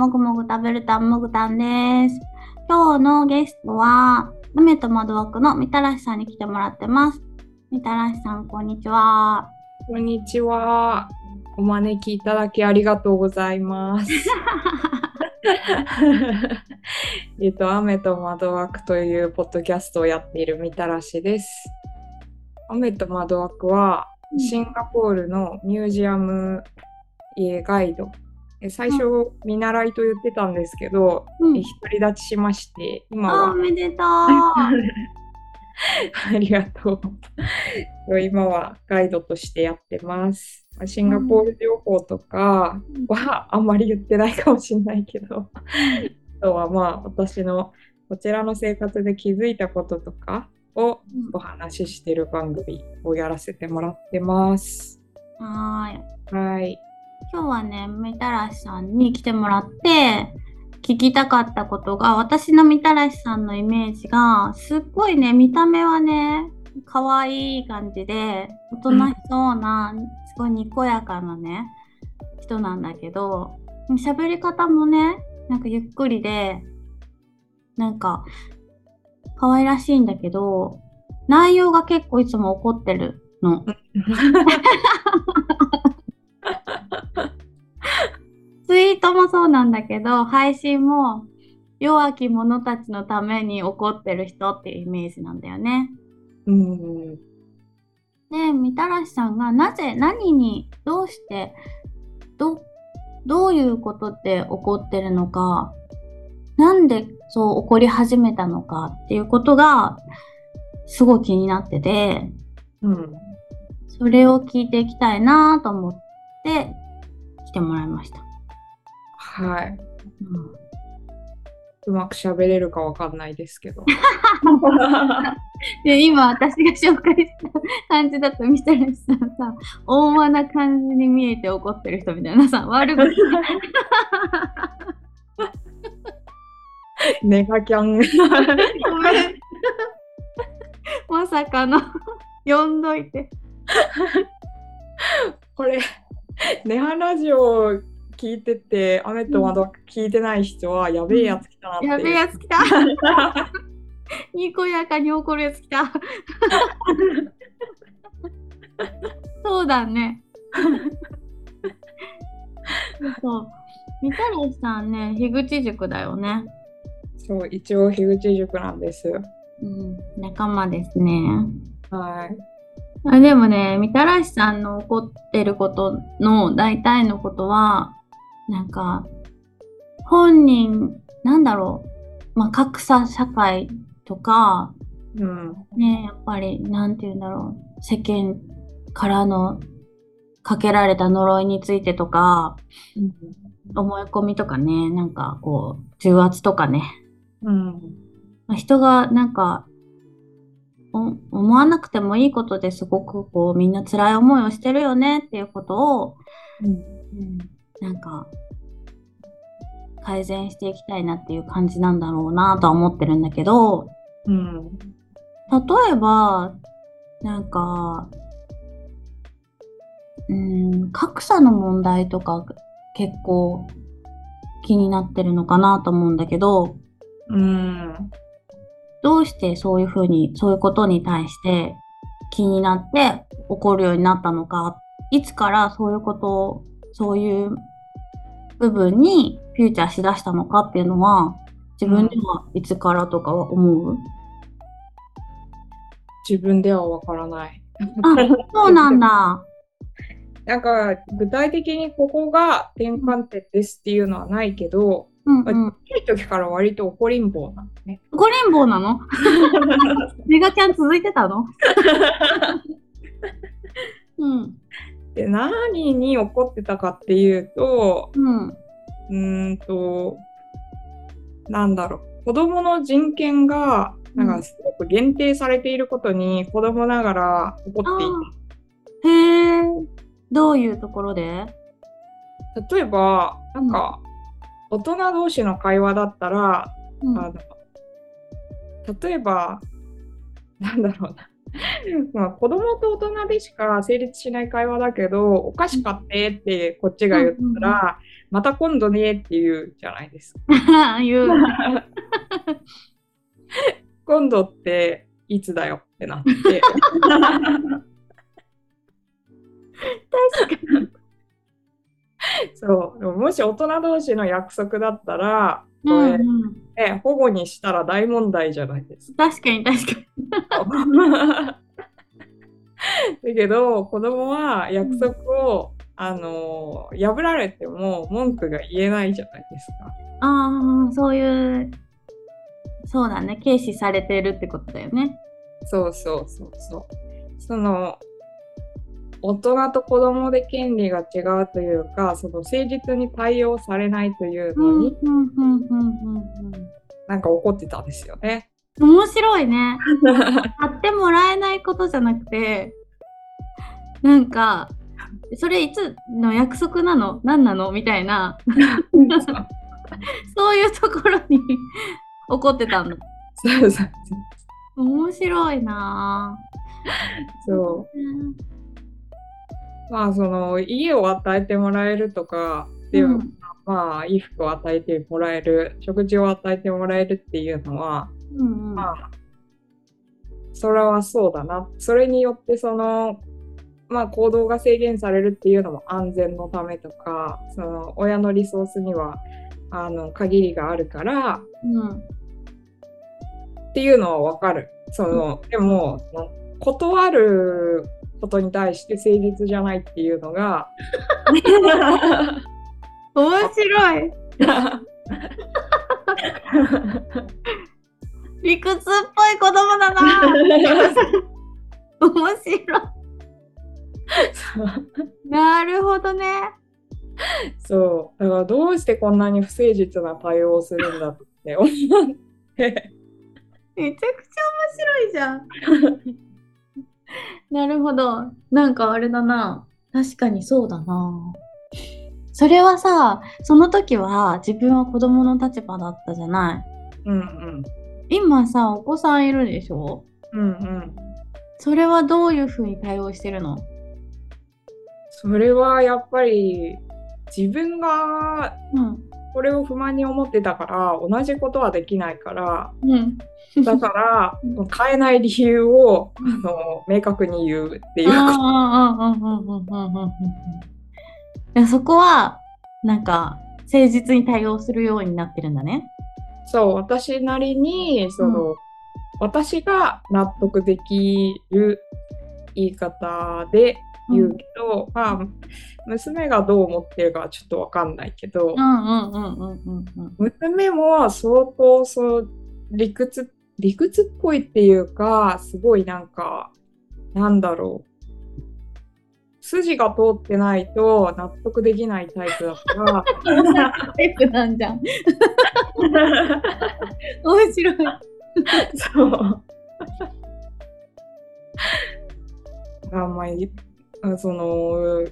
もぐもぐ食べるたんもぐたんです。今日のゲストは梅と窓枠のみたらしさんに来てもらってます。みたらしさんこんにちは。こんにちは。お招きいただきありがとうございます。えっと、雨と窓枠というポッドキャストをやっているみたらしです。雨と窓枠はシンガポールのミュージアム家ガイド。え最初、見習いと言ってたんですけど、うんえ独り立ちしまして、今はあおめでとう ありがとう。今はガイドとしてやってます。シンガポール情報とかはあんまり言ってないかもしれないけど、あとはまあ私のこちらの生活で気づいたこととかをお話ししてる番組をやらせてもらってます。はーいはい。今日はね、みたらしさんに来てもらって、聞きたかったことが、私のみたらしさんのイメージが、すっごいね、見た目はね、可愛い感じで、大人しそうな、ごいにこやかなね、人なんだけど、喋り方もね、なんかゆっくりで、なんか、可愛らしいんだけど、内容が結構いつも怒ってるの。ツイートもそうなんだけど、配信も弱き者たちのために怒ってる人っていうイメージなんだよね。うん。で、みたらしさんがなぜ、何に、どうして、ど、どういうことで怒ってるのか、なんでそう怒り始めたのかっていうことが、すごい気になってて、うん。それを聞いていきたいなと思って来てもらいました。はい。うんうまく喋れるかわかんないですけど。で今私が紹介した感じだと見たらしさんさ大間な感じに見えて怒ってる人みたいなさ悪くネガキャン。まさかの呼んどいてこれ、ネハラジオ聞いてて、雨と窓聞いてない人は、やべえやつ来たなって。いう。やべえやつ来た。にこやかに怒るやつ来た。そうだね。そうみたらしさんね樋口塾だよね。そう、一応、樋口塾なんです。うん仲間ですね。はい。あでもね、みたらしさんの怒ってることの大体のことは、なんか、本人、なんだろう、まあ、格差社会とか、うん。ね、やっぱり、なんて言うんだろう、世間からのかけられた呪いについてとか、思い込みとかね、なんかこう、重圧とかね、うん。まあ人がなんかお思わなくてもいいことですごくこうみんな辛い思いをしてるよねっていうことを、うん、なんか改善していきたいなっていう感じなんだろうなとは思ってるんだけどうん。例えばなんかうん格差の問題とか結構気になってるのかなと思うんだけど、うん。どうしてそういうふうに、そういうことに対して気になって怒るようになったのか、いつからそういうことを、そういう部分にフューチャーしだしたのかっていうのは、自分ではいつからとかは思う、自分ではわからない。あ、そうなんだ。なんか、具体的にここが転換点ですっていうのはないけど、うんまあうん。ちっちゃい時から割と怒りん坊なんだね。怒りん坊なの？メガちゃん続いてたの？うん。で、何に怒ってたかっていうと、うん。うーんと、なんだろう、子供の人権が、なんかすごく限定されていることに子供ながら怒っていへえ。どういうところで？例えば、なんか、大人同士の会話だったら、うん。あの例えば、なんだろうな。まあ、子供と大人でしか成立しない会話だけど、お菓子買ってってこっちが言ったら、また今度ねって言うじゃないですか。言う。今度っていつだよってなって。確かに。そうでももし大人同士の約束だったら、うんうん、ね、保護にしたら大問題じゃないですか。確かに確かに。だけど子供は約束を、あの破られても文句が言えないじゃないですか。ああ、そういう、そうだね。軽視されてるってことだよね。そうそうそうそう。その大人と子供で権利が違うというかその誠実に対応されないというのに、なんか怒ってたんですよね。うん。面白いね。買ってもらえないことじゃなくて、なんか、それいつの約束なの？何なの？みたいな、そういうところに 怒ってたの。面白いなそうまあその家を与えてもらえるとかで、うん。まあ衣服を与えてもらえる食事を与えてもらえるっていうのはうんうん。まあそれはそうだな。それによってそのまあ行動が制限されるっていうのも安全のためとかその親のリソースにはあの限りがあるからうん。っていうのはわかる。そのでも断ることに対して誠実じゃないっていうのが 面白い。理屈っぽい子供だなぁ。面白い。なるほどね。そうだからどうしてこんなに不誠実な対応をするんだって思ってめちゃくちゃ面白いじゃん。なるほど。なんかあれだな。確かにそうだな。それはさ、その時は自分は子供の立場だったじゃない。うんうん今さ、お子さんいるでしょ？うんうんそれはどういうふうに対応してるの？それはやっぱり自分がうん。これを不満に思ってたから同じことはできないからうん。だから変えない理由をあの明確に言うっていうああ、ああ、うんうんうんうんうんうん。でそこは、なんか、誠実に対応するようになってるんだね。そう私なりにその、私が納得できる言い方で言うけど、まあ娘がどう思ってるかはちょっとわかんないけど、うんうんうんうんうんうん。娘も相当そう理屈理屈っぽいっていうかすごいなんかなんだろう筋が通ってないと納得できないタイプだからタイプなんじゃん。面白い。そう。あんまりあその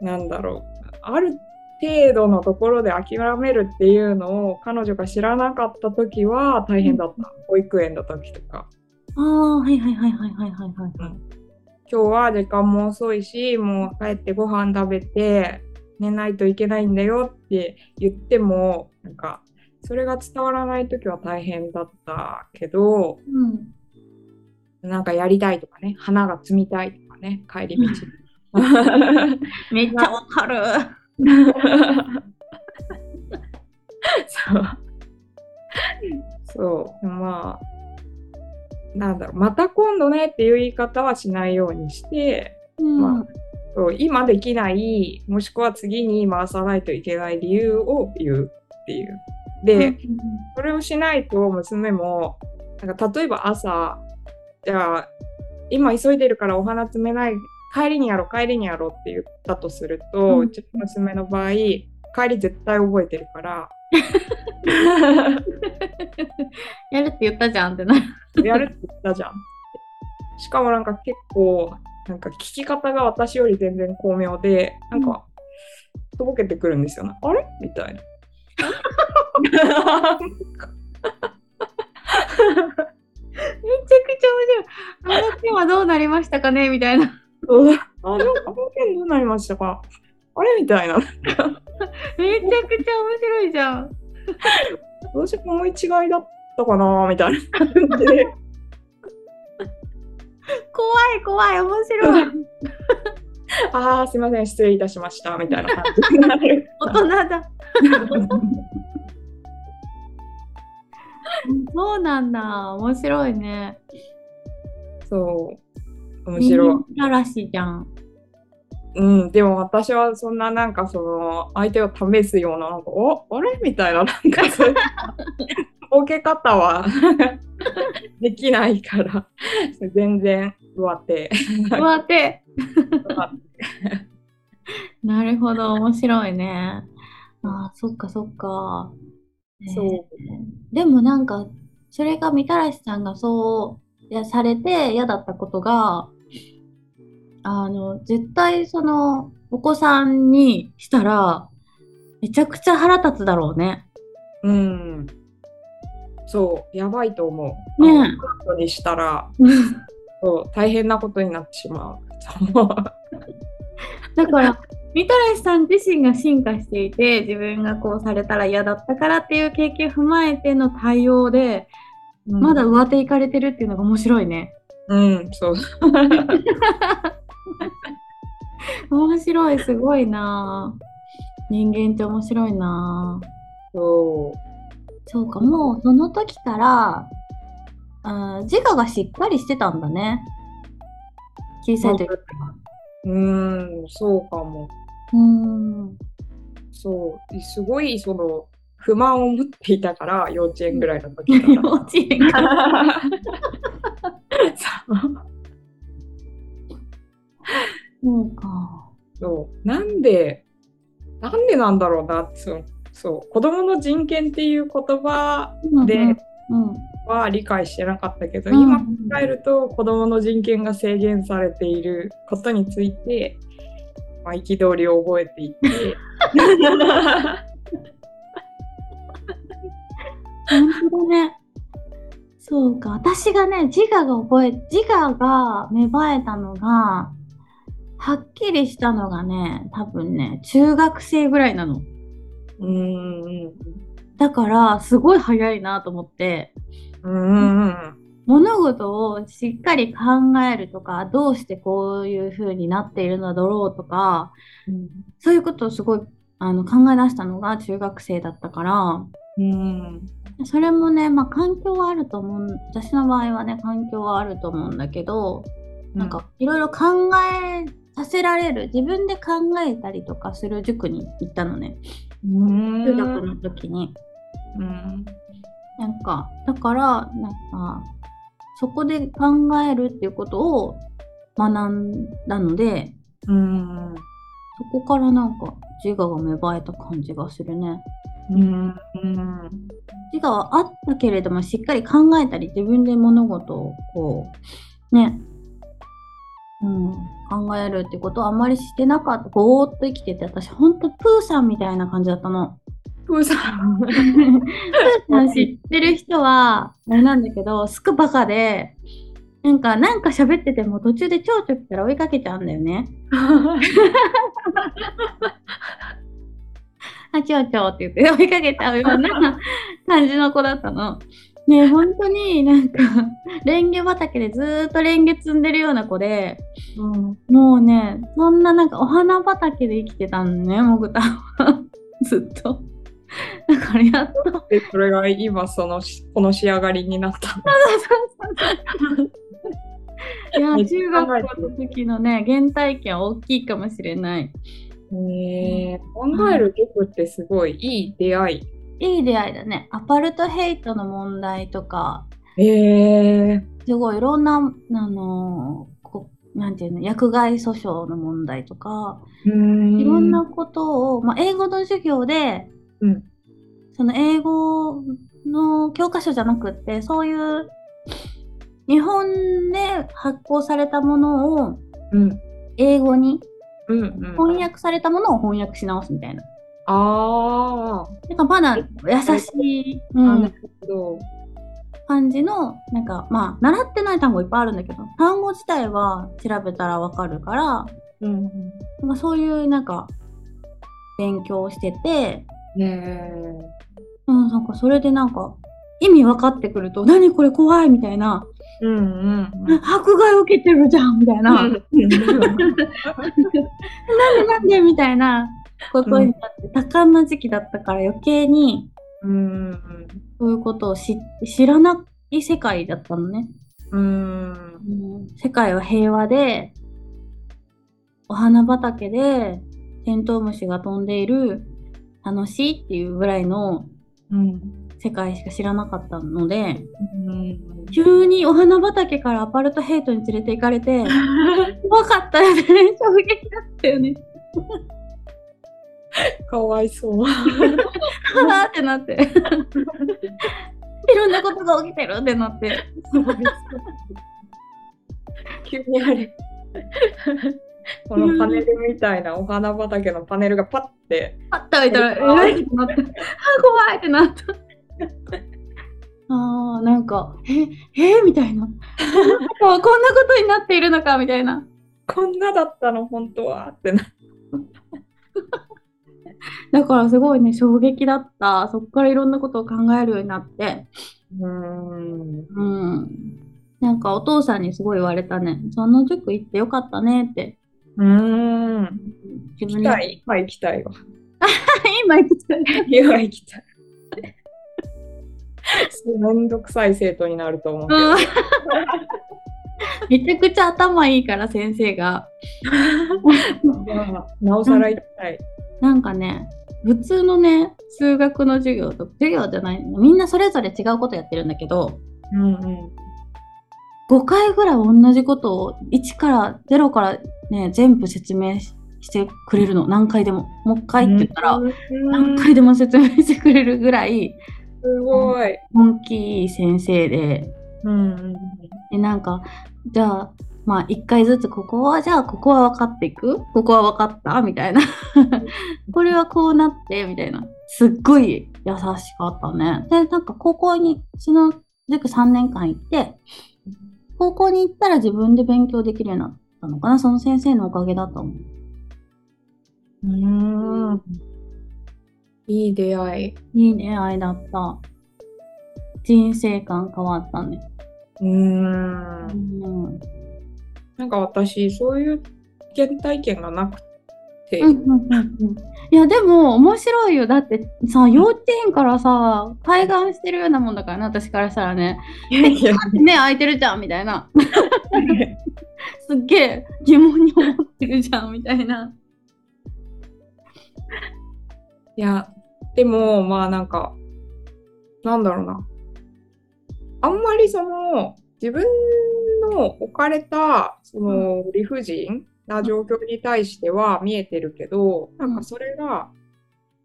なんだろう。ある程度のところで諦めるっていうのを彼女が知らなかった時は大変だった、保育園の時とか。ああ、はいはいはいはいはいはいはい。今日は時間も遅いしもう帰ってご飯食べて寝ないといけないんだよって言ってもなんかそれが伝わらない時は大変だったけどうん。なんかやりたいとかね花が摘みたいとかね帰り道に めっちゃわかる。そう。そう。まあ、なんだろう、また今度ねっていう言い方はしないようにして、うん。まそう今できない、もしくは次に回さないといけない理由を言うっていう。で、それをしないと娘も、なんか例えば朝、じゃあ、今急いでるからお花摘めない、帰りにやろう、帰りにやろうって言ったとすると、うんうちの娘の場合、帰り絶対覚えてるから、やるって言ったじゃんってなる。やるって言ったじゃん。しかもなんか結構、なんか聞き方が私より全然巧妙で、なんか、とぼけてくるんですよね。あれ？みたいな。めちゃくちゃ面白い。あの件はどうなりましたかね？みたいな。そうあ、でも、あの件どうなりましたか？あれみたいな。めちゃくちゃ面白いじゃん。私思い違いだったかなみたいな感じで。怖い怖い、面白い。ああ、すいません、失礼いたしました。みたいな感じになる。大人だ。そうなんだ。面白いね。そう。面らしいじゃん。うん、でも私はそんななんかその相手を試すようななんかおあれ？みたいななんかそういうボケ方はできないから全然上手。上手。なるほど、面白いね。ああ、そっかそっか。そうえーでもなんか、それがみたらしさんがそういやされて嫌だったことが、あの、絶対その、お子さんにしたら、めちゃくちゃ腹立つだろうね。うん。そう、やばいと思う。ねえにしたら そう大変なことになってしまう。だから、みたらしさん自身が進化していて、自分がこうされたら嫌だったからっていう経験を踏まえての対応で、まだ上手いかれてるっていうのが面白いね。うん、そう。面白い、すごいなぁ人間って面白いなぁそそうか、もうその時から、あー自我がしっかりしてたんだね。小う。さい時。うん、そうかも。うーん。そう、すごいその不満を持っていたから、幼稚園ぐらいの時か幼稚園から。ら。そうそうか。そうなんで、なんでなんだろうなってそうそう子供の人権っていう言葉でうんうん、は理解してなかったけど、うん今考えると子供の人権が制限されていることについて、まあ、憤りを覚えていて。本当だね。そうか。私がね、自我が覚え、自我が芽生えたのが、はっきりしたのがね、多分ね、中学生ぐらいなの。うーんだから、すごい早いなと思って、うんうん物事をしっかり考えるとか、どうしてこういう風になっているのだろうとか、そういうことをすごいあの考え出したのが中学生だったから、うんそれもね、まあ環境はあると思う。私の場合はね、環境はあると思うんだけど、なんかいろいろ考えさせられる、自分で考えたりとかする塾に行ったのね。うん中学の時に。うんなんか、だから、なんか、そこで考えるっていうことを学んだので、うんそこからなんか自我が芽生えた感じがするね。うん自我はあったけれども、しっかり考えたり、自分で物事をこう、ね、うん、考えるってことはあんまりしてなかった。ぼーっと生きてて、私、ほんとプーさんみたいな感じだったの。プーさん プーさん知ってる人は、あれなんだけど、すくバカで、なんか、なんか喋ってても途中で蝶々来たら追いかけちゃうんだよね。あ、ちょうちょうって言って追いかけちゃうような感じの子だったの。ね本当になんか、レンゲ畑でずーっとレンゲ積んでるような子で、もうね、そんななんかお花畑で生きてたのね、もぐたは。ずっと。だからやっと。でそれが今そのしこの仕上がりになった いや、中学校の時のね、原体験は大きいかもしれない。ねえ考える塾ってすごいいい出会い。いい出会いだね。アパルトヘイトの問題とか、ええすごいいろんな、あのこなんていうの、薬害訴訟の問題とか、うんいろんなことを、まあ、英語の授業で、うんその英語の教科書じゃなくって、そういう日本で発行されたものをうん。英語にうんうん。翻訳されたものを翻訳し直すみたいな。あなんかまだ優しい、うん。感じの、なんかまあ、習ってない単語いっぱいあるんだけど、単語自体は調べたらわかるから、うん。なんかそういうなんか、勉強をしてて、ねえ。うん、なんかそれでなんか、意味分かってくると、何これ怖いみたいな、うんうん迫害を受けてるじゃんみたいな、なんでうん。なんでみたいなことになって、多感な時期だったから余計にうんそういうことを知知らない世界だったのね。うん。うん世界は平和で、お花畑でテントウムシが飛んでいる楽しいっていうぐらいのうん。世界しか知らなかったので、うん。急にお花畑からアパルトヘイトに連れて行かれて、怖かったよね。衝撃だったよね。かわいそう。はぁってなって。いろんなことが起きてるってなって。急にあれ。このパネルみたいなお花畑のパネルがパッて。パッと開いたら、えらいってなって。あ、怖いってなった。あーなんか、え、えみたいな。こんなことになっているのかみたいな。こんなだったの本当はってな。だからすごいね、衝撃だった。そっからいろんなことを考えるようになって。うん。うん。なんかお父さんにすごい言われたね。その塾行ってよかったねって。うん。自分行きたい。今行きたいわ。今行きたい。今行きたい。めんどくさい生徒になると思うめちゃくちゃ頭いいから先生が。まあなおさら行きたい。なんかね、普通のね、数学の授業と、授業じゃない、みんなそれぞれ違うことやってるんだけど、うんうん。5回ぐらい同じことを1から0からね、全部説明ししてくれるの。何回でも。もう一回って言ったら、うん何回でも説明してくれるぐらい、すごい。本気いい先生で、うんうんでなんか、じゃあ、まあ一回ずつここはじゃあここは分かっていく？ここは分かった？みたいな。これはこうなって？みたいな。すっごい優しかったね。でなんか高校にその塾3年間行って高校に行ったら自分で勉強できるようになったのかな？その先生のおかげだと思う。うん。うん。いい出会い。いい出会いだった。人生観変わったね。うん。う。ん。なんか私、そういう原体験がなくて、うんうんうんうん。いやでも面白いよ。だってさ幼稚園からさ開眼してるようなもんだからね私からしたらね。目開いてるじゃんみたいな。すっげえ疑問に思ってるじゃんみたいな。いや、でも、まあなんか、なんだろうな。あんまりその、自分の置かれた、その、理不尽な状況に対しては見えてるけど、なんかそれが、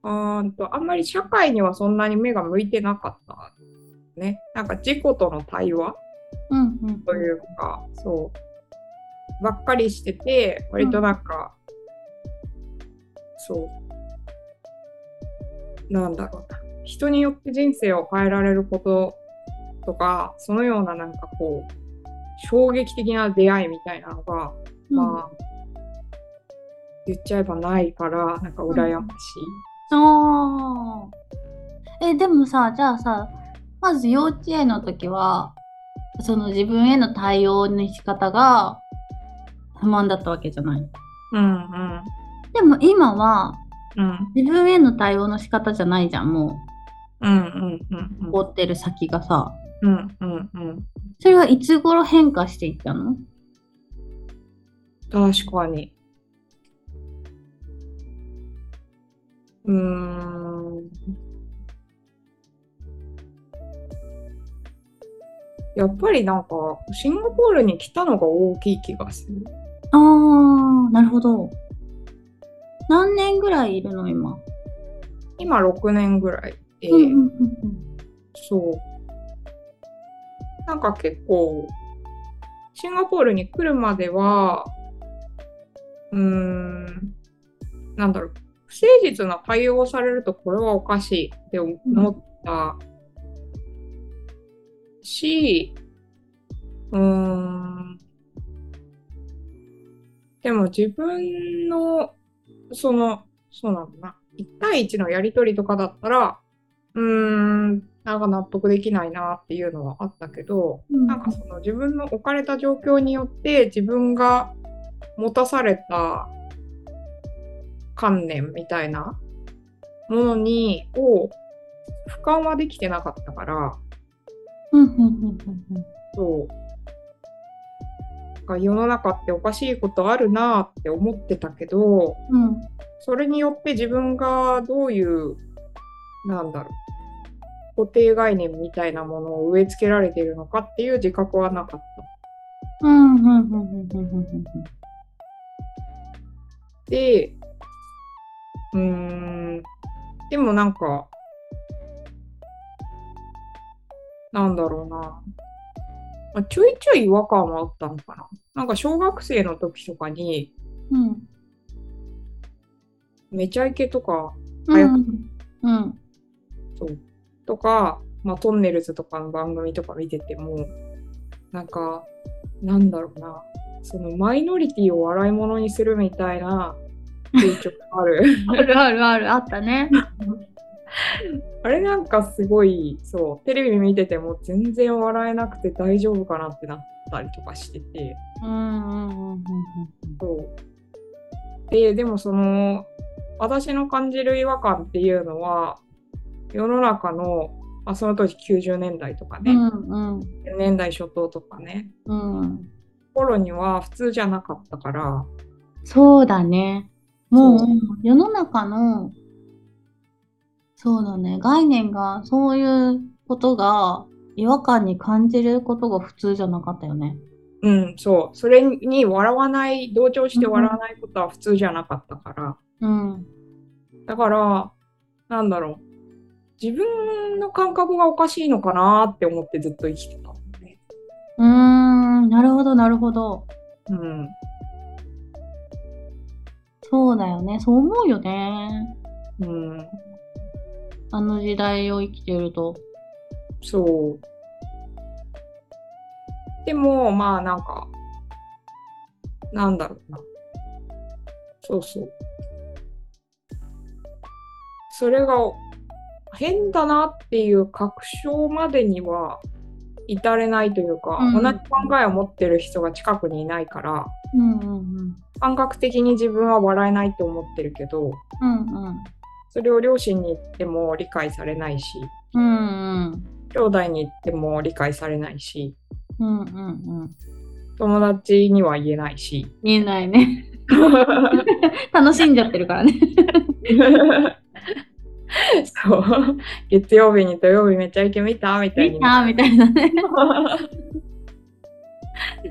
あーんと、あんまり社会にはそんなに目が向いてなかった。ね。なんか自己との対話うんうんというか、そう、ばっかりしてて、割となんか、そう、なんだろうな、人によって人生を変えられることとか、そのようななんかこう、衝撃的な出会いみたいなのが、うんまあ、言っちゃえばないから、なんか羨ましい。あーえでもさじゃあさまず幼稚園の時はその自分への対応の仕方が不満だったわけじゃない。うんうん。でも今はうん。自分への対応の仕方じゃないじゃんもう。んうんうんう追ってる先がさ。うんうんうん。それはいつ頃変化していったの？確かに。うーん。やっぱりなんか、シンガポールに来たのが大きい気がする。あーなるほど何年ぐらいいるの今、今6年ぐらいで、うんうんうん。そう。なんか結構、シンガポールに来るまでは、うーん、なんだろう、不誠実な対応をされるとこれはおかしいって思ったし、うーん、でも自分の、その、そうなんだな、1対1のやりとりとかだったら、うーん、なんか納得できないなっていうのはあったけど、うん。なんかその自分の置かれた状況によって自分が持たされた観念みたいなものにを俯瞰はできてなかったから。そうか世の中っておかしいことあるなって思ってたけどうんそれによって自分がどういうなんだろう固定概念みたいなものを植え付けられているのかっていう自覚はなかった。うんうんうんうんうんうんうんで、うーん、でもなんか、なんだろうな。まあちょいちょい違和感はあったのかな？なんか小学生の時とかに、うんめちゃイケとか、うん早くうんそう、とか、まあ、トンネルズとかの番組とか見てても、なんか、なんだろうな。そのマイノリティを笑い物にするみたいなある。あるあるあるあったね。あれなんかすごい、そう、テレビ見てても全然笑えなくて大丈夫かなってなったりとかしてて、うんうんうんうんうんそう。で、でもその、私の感じる違和感っていうのは、世の中の、まあ、その当時90年代とかね、うんうん。10年代初頭とかね、うん。頃には普通じゃなかったから、そうだね。もう。世の中のそうだね概念がそういうことが違和感に感じることが普通じゃなかったよね。うん、そう、それに笑わない、同調して笑わないことは普通じゃなかったから、うんだから、なんだろう。自分の感覚がおかしいのかなって思ってずっと生きてたね。うーんなるほどなるほど。うん。そうだよねそう思うよね。うん。あの時代を生きてると。そう。でも、まあなんか、なんだろうな。そうそう。それが変だなっていう確証までには至れないというか、うん同じ考えを持ってる人が近くにいないから、うんうんうん感覚的に自分は笑えないと思ってるけど、うんうんそれを両親に言っても理解されないし、うんうん兄弟に言っても理解されないし、うんうんうん友達には言えないし。見えないね。楽しんじゃってるからね。そう。月曜日に土曜日めっちゃイケ見たみたいに。見たみたいなね。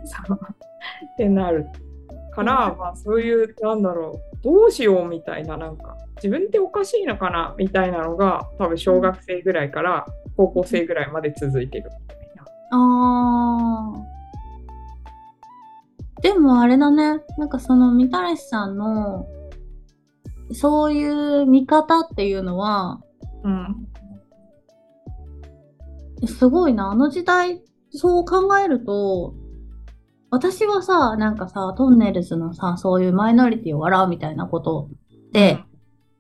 そう。ってなるから、まあそういう、なんだろう、どうしようみたいな、なんか、自分っておかしいのかなみたいなのが、多分小学生ぐらいから高校生ぐらいまで続いてるみたいな。あーでもあれだね。なんかそのみたらしさんのそういう見方っていうのはうん。すごいな。あの時代そう考えると私はさ、なんかさ、トンネルズのさ、そういうマイノリティを笑うみたいなことで、うん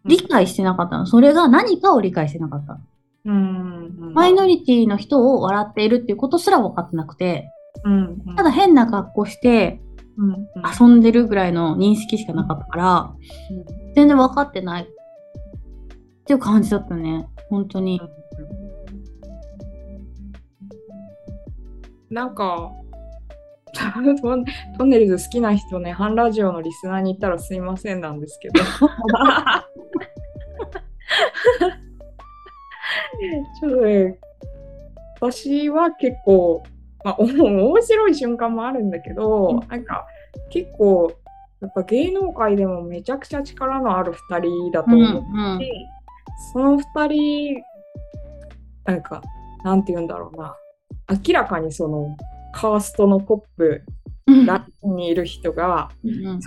理解してなかったの。それが何かを理解してなかったの。うん。うん。マイノリティの人を笑っているっていうことすら分かってなくて、うん。うんただ、変な格好してうん。うん遊んでるぐらいの認識しかなかったから、全然分かってないっていう感じだったね。本当に。なんか、トンネルズ好きな人ね、ハンラジオのリスナーに言ったらすいませんなんですけど。ちょっとね、私は結構、まあ、お面白い瞬間もあるんだけど、なんか結構、やっぱ芸能界でもめちゃくちゃ力のある2人だとうん思って、その2人、なんか、なんて言うんだろうな、明らかにそのカーストのトップうん。ラインにいる人が、うん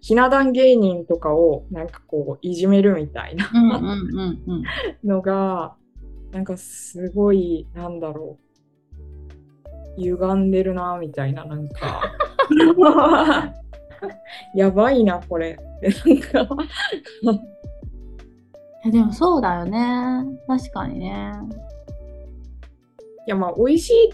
ひな壇芸人とかをなんかこういじめるみたいなのが、なんかすごい、なんだろう、歪んでるな、みたいな、なんか、やばいな、これ。って、なんか、いやでもそうだよね。確かにね。いや、まあ、美味しい、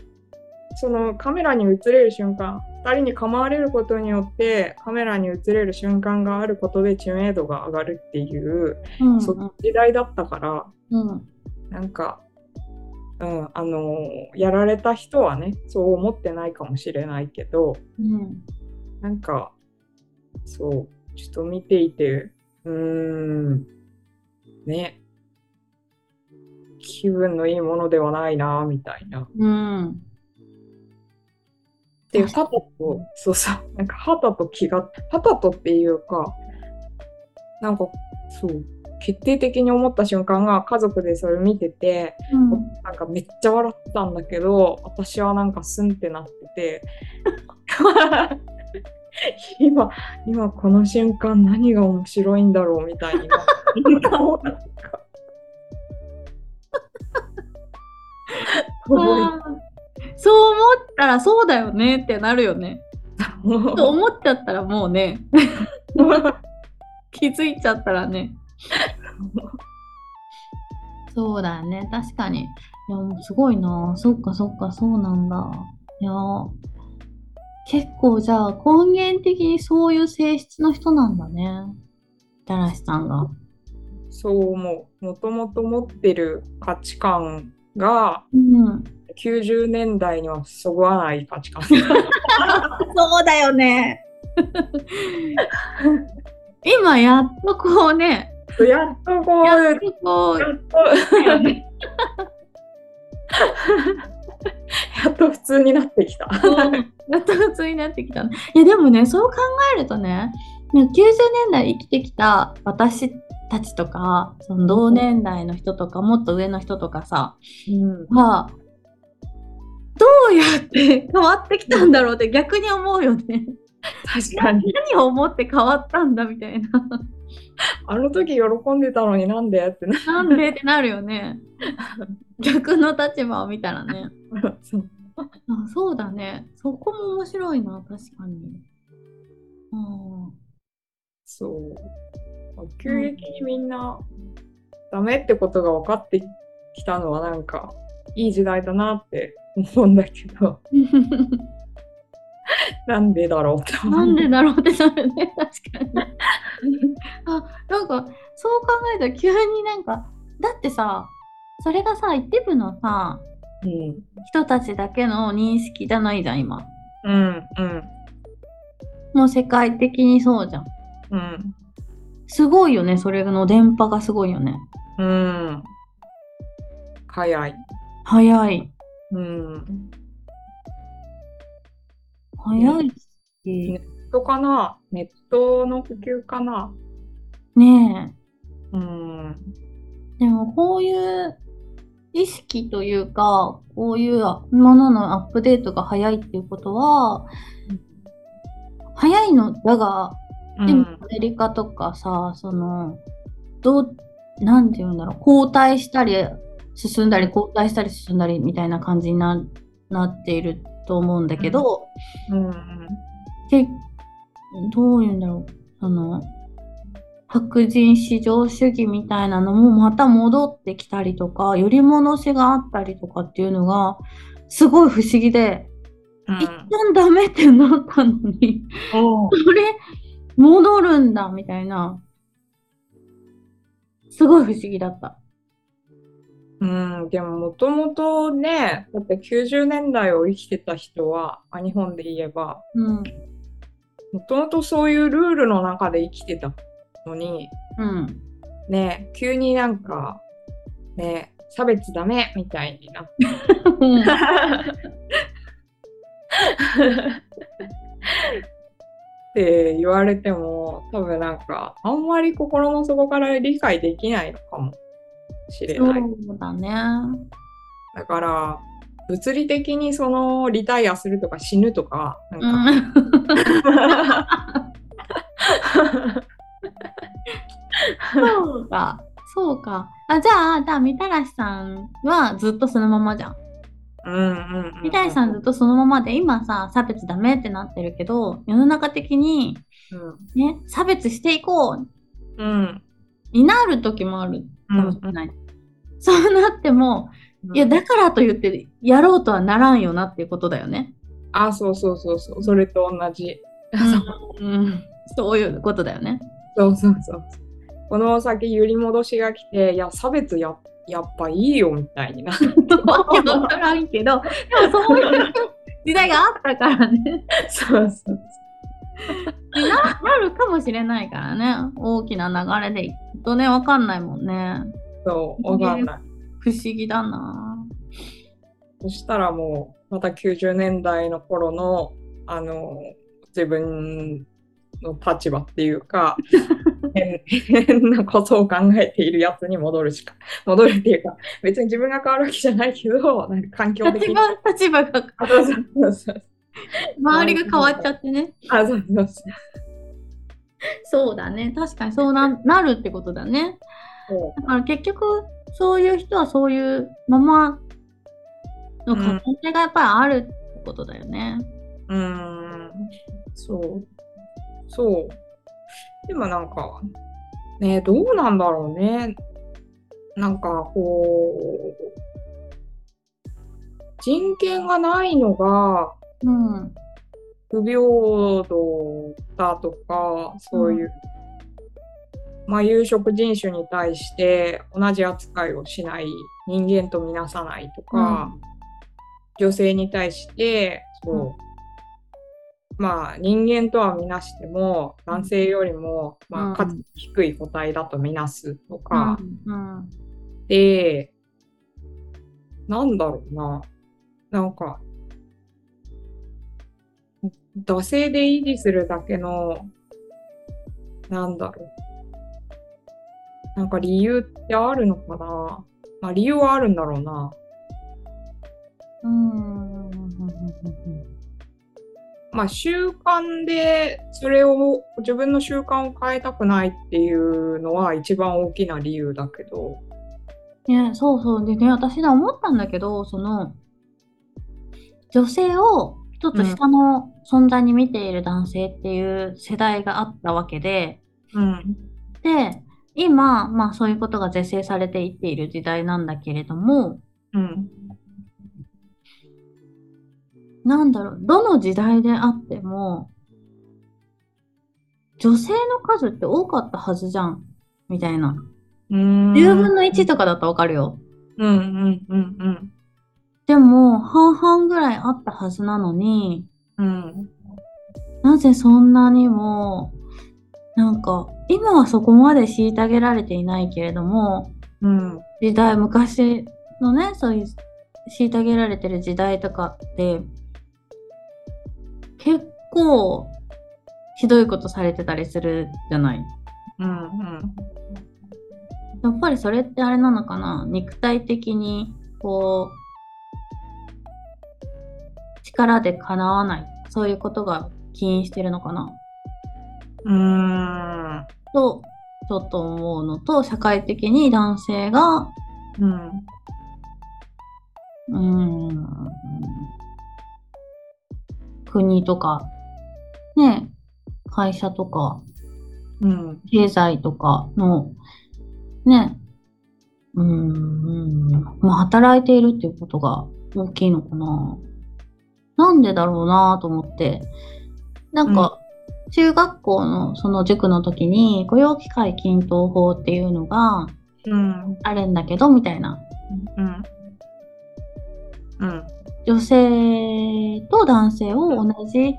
そのカメラに映れる瞬間、2人に構われることによって、カメラに映れる瞬間があることで知名度が上がるっていう、うん。その時代だったから、うん。なんか、うん、あのやられた人はね、そう思ってないかもしれないけど、うん。なんか、そう、ちょっと見ていて、うーん、ね、気分のいいものではないな、みたいな。うんで、確か肌と、そう。そう、なんか肌と気が、肌とっていうか、なんか、そう、決定的に思った瞬間が家族でそれ見てて、うん。なんかめっちゃ笑ってたんだけど、私はなんかスンってなってて、今、今この瞬間何が面白いんだろうみたいになって、そう思ったらそうだよねってなるよね。と思っちゃったらもうね 気づいちゃったらね。そうだよね確かに。いやもうすごいなそっかそっかそうなんだ。いや結構じゃあ根源的にそういう性質の人なんだね。たらしさんが。そう思う。もともと持ってる価値観がうん。90年代にはそぐわない価値観。そうだよね。今やっとこうね、やっとこう、ややっっとこう、と、やっと普通になってきた。やっと普通になってきた。いやでもね、そう考えるとね、90年代生きてきた私たちとか、その同年代の人とか、もっと上の人とかさ、うんは、どうやって変わってきたんだろうって逆に思うよね。確かに。何を思って変わったんだみたいな。あの時喜んでたのになんでってな。なんでってなるよね。逆の立場を見たらね。そうあそうだね。そこも面白いな、確かに。うんそう。急激にみんなダメってことが分かってきたのはなんかいい時代だなって思うんだけど、なんでだろうって。なんでだろうってなるね、確かに。あ、なんか、そう考えたら急になんか、だってさ、それがさ、一部のさ、うん。人たちだけの認識じゃないじゃん、今。うん。うん。もう世界的にそうじゃん。うん。すごいよね、それの電波がすごいよね。うん。早い。早い。うん。早いし。ネットかな？ネットの普及かな？ねうん。え。でもこういう意識というか、こういうもののアップデートが早いっていうことは、早いのだが、でもアメリカとかさ、その、どう、なんて言うんだろう、後退したり、進んだり、後退したり、進んだりみたいな感じにななっていると思うんだけど、うん。で、どういうんだろう、その、白人至上主義みたいなのもまた戻ってきたりとか、より戻しがあったりとかっていうのが、すごい不思議で、うん。一旦ダメってなったのに、おそれ、戻るんだ、みたいな。すごい不思議だった。うん、でももともとね、だって90年代を生きてた人は、まあ、日本で言えば、うん。もともとそういうルールの中で生きてたのに、うん。ね、急になんか、ね、差別ダメみたいになって。って言われても、多分なんか、あんまり心の底から理解できないのかもしれそない。うだね。だから、物理的にそのリタイアするとか死ぬとか、なんか、そうか、そうか。あじゃあ、じゃあ、みたらしさんはずっとそのままじゃん。うんうんうんうんみたらしさんずっとそのままで、今さ、差別ダメってなってるけど、世の中的に、ね、差別していこううんうんになる時もあるうんかもしれない。そうなっても、いや、だからと言って、やろうとはならんよなっていうことだよね。あ、そうそうそうそう、それと同じ。うん、そういうことだよね。そうそうそう。この先揺り戻しが来て、いや、差別ややっぱいいよみたいにな。わけわからんけど、でもそういう時代があったからね。そうそうななるかもしれないからね。大きな流れでいくとね、わかんないもんね。そう、わかんない。不思議だな。そしたらもう、また90年代の頃の、あの、自分の立場っていうか、変変なことを考えているやつに戻るしか、戻るっていうか、別に自分が変わるわけじゃないけど、なんか環境的に。立場立場が、あそうそうそうそう周りが変わっちゃってね。あそうそうそう そうだね。確かにそうななるってことだね。そだから結局、そういう人はそういうままの可能性がやっぱりあるってことだよね。う。ん、そう。そう。でもなんか、ね、どうなんだろうね。なんかこう、人権がないのがうん。不平等だとか、そういう、まあ、有色人種に対して同じ扱いをしない、人間とみなさないとか、女性に対して、そう、まあ、人間とはみなしても、男性よりも、まうん。あ、価値低い個体だとみなすとか、うん。で、なんだろうな、なんか、惰性で維持するだけの、なんだろう。なんか理由ってあるのかなまあ理由はあるんだろうな。うん。まあ習慣でそれを自分の習慣を変えたくないっていうのは一番大きな理由だけど。ね、そうそう。でね、私ね、思ったんだけど、その、女性を一つ下の存在に見ている男性っていう世代があったわけで、うん。で、今、まあそういうことが是正されていっている時代なんだけれども、うん。なんだろう、どの時代であっても、女性の数って多かったはずじゃん、みたいな。うん。10分の1とかだとわかるよ。うんうんうんうん。でも、半々ぐらいあったはずなのに、うん。なぜそんなにも、なんか、今はそこまで虐げられていないけれども、うん。時代、昔のね、そういう虐げられてる時代とかって、結構ひどいことされてたりするじゃない？うんうん。やっぱりそれってあれなのかな？肉体的に、こう、力で叶わない。そういうことが起因してるのかなうん。と、ちょっと思うのと、社会的に男性が、うん。うーん、国とか、ね、会社とか、うん。経済とかの、ね、うーん、まあ、働いているっていうことが大きいのかな。なんでだろうなと思って。なんか、中学校のその塾の時に、雇用機会均等法っていうのがうん。あるんだけど、みたいな。うん。うん。女性と男性を同じ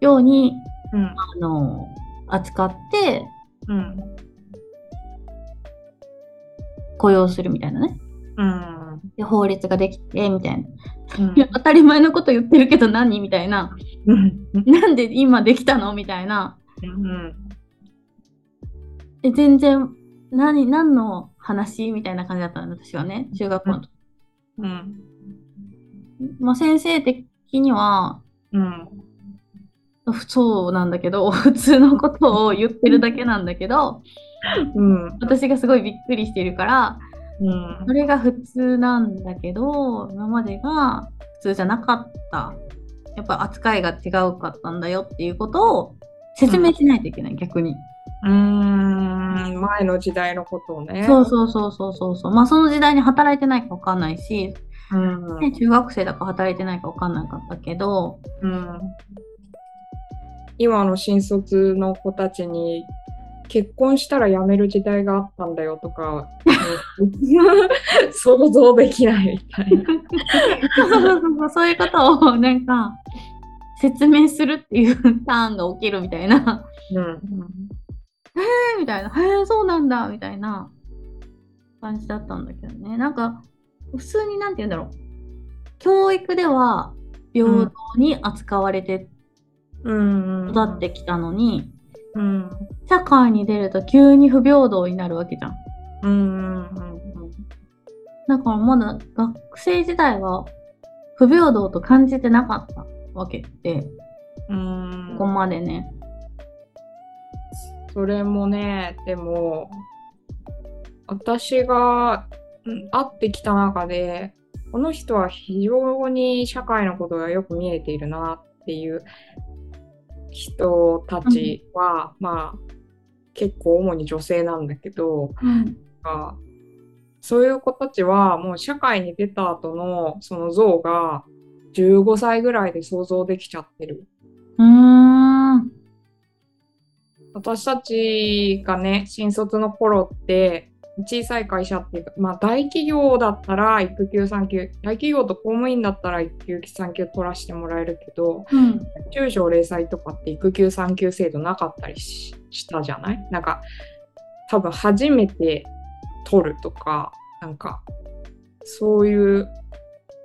ように、うん。あの、扱ってうん。雇用するみたいなね。うん。で法律ができて、みたいな。うんいや、当たり前のこと言ってるけど何？みたいな。うん。なんで今できたの？みたいな。うん。で、全然、何、何の話？みたいな感じだったの、私はね。中学校の時。うん。まあ、先生的には、うん。そうなんだけど、普通のことを言ってるだけなんだけど、うん。私がすごいびっくりしてるから、うんそ。れが普通なんだけど、今までが普通じゃなかった。やっぱ扱いが違うかったんだよっていうことを説明しないといけない、逆に。うーん。前の時代のことをね。そうそうそうそうそうそう。まあその時代に働いてないかわかんないし、うん。ね、中学生だから働いてないかわかんなかったけど、うん。今の新卒の子たちに結婚したら辞める時代があったんだよとか、想像できないみたいな。そうそうそうそういうことをなんか説明するっていうターンが起きるみたいな。うん。みたいな、へえ、そうなんだ、みたいな感じだったんだけどね。なんか、普通になんて言うんだろう。教育では平等に扱われてうん。育ってきたのに、うん。社会に出ると急に不平等になるわけじゃん。うん。うん。だからまだ学生時代は不平等と感じてなかったわけで、うん。ここまでね。それもね、でも、私がうん会ってきた中で、この人は非常に社会のことがよく見えているなっていう人たちは、まあ、結構主に女性なんだけど、うん。あそういう子たちはもう社会に出た後のその像が15歳ぐらいで想像できちゃってる。うーん。私たちがね、新卒の頃って、小さい会社っていうか、まあ大企業だったら育休産休、大企業と公務員だったら育休産休取らせてもらえるけど、うん。中小零細とかって育休産休制度なかったりししたじゃない？なんか、多分初めて取るとか、なんか、そういう、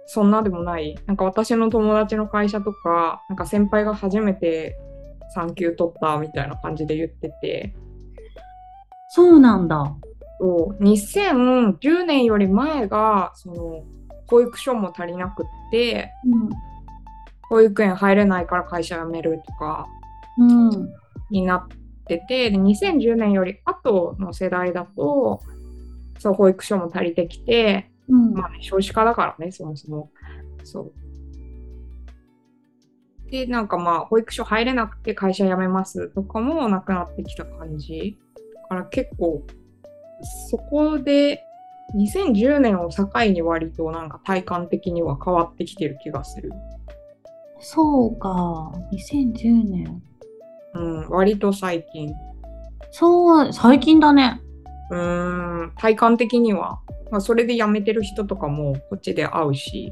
そんなでもない。なんか私の友達の会社とか、なんか先輩が初めて産休取ったみたいな感じで言ってて、そうなんだ。そう2010年より前が、その、保育所も足りなくって、保育園入れないから会社辞めるとか、うん。うん。になってて、で2010年より後の世代だと、そう、保育所も足りてきて、うん。まあね、少子化だからね、そもそも。そう。で、なんかまあ、保育所入れなくて会社辞めますとかもなくなってきた感じ。だから結構、そこで、2010年を境に割となんか体感的には変わってきてる気がする。そうか。2010年。うん、割と最近。そう、最近だね。うーん、体感的には。まあ、それで辞めてる人とかもこっちで会うし。い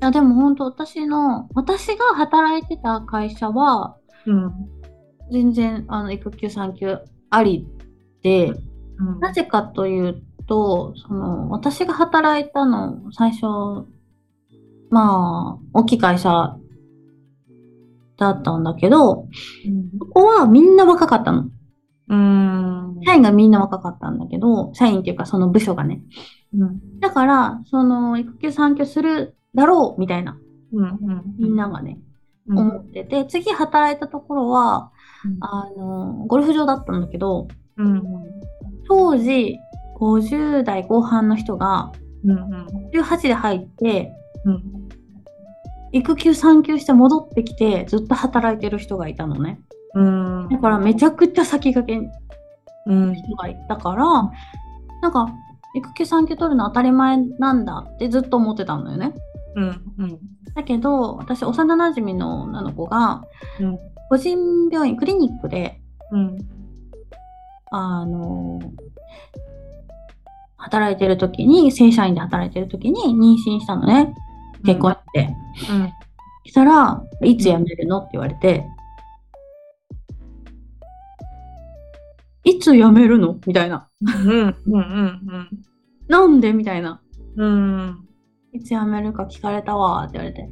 や、でも本当私の、私が働いてた会社は、うん。全然、あの、育休産休ありで、うんなぜかというと、その、私が働いたの、最初、まあ、大きい会社だったんだけど、そこはみんな若かったの。うん。社員がみんな若かったんだけど、社員っていうかその部署がね。うん。だから、その、育休産休するだろう、みたいな、うん。みんながね、うん。思ってて、次働いたところは、うんあの、ゴルフ場だったんだけど、うん。当時、50代後半の人が、うん。18で入って、うん。育休産休して戻ってきて、ずっと働いてる人がいたのね。うん。だからめちゃくちゃ先駆けうん。人がいたから、なんか、育休産休取るの当たり前なんだってずっと思ってたんだよね。うん。うん。だけど、私、幼馴染の女の子が、うん。個人病院、クリニックで、うん。あの、働いてる時に、正社員で働いてる時に妊娠したのね。結婚して。うん。したら、いつ辞めるのって言われて、いつ辞めるのみたいな。うん。うん。うん。なんでみたいな。うん。いつ辞めるか聞かれたわって言われて。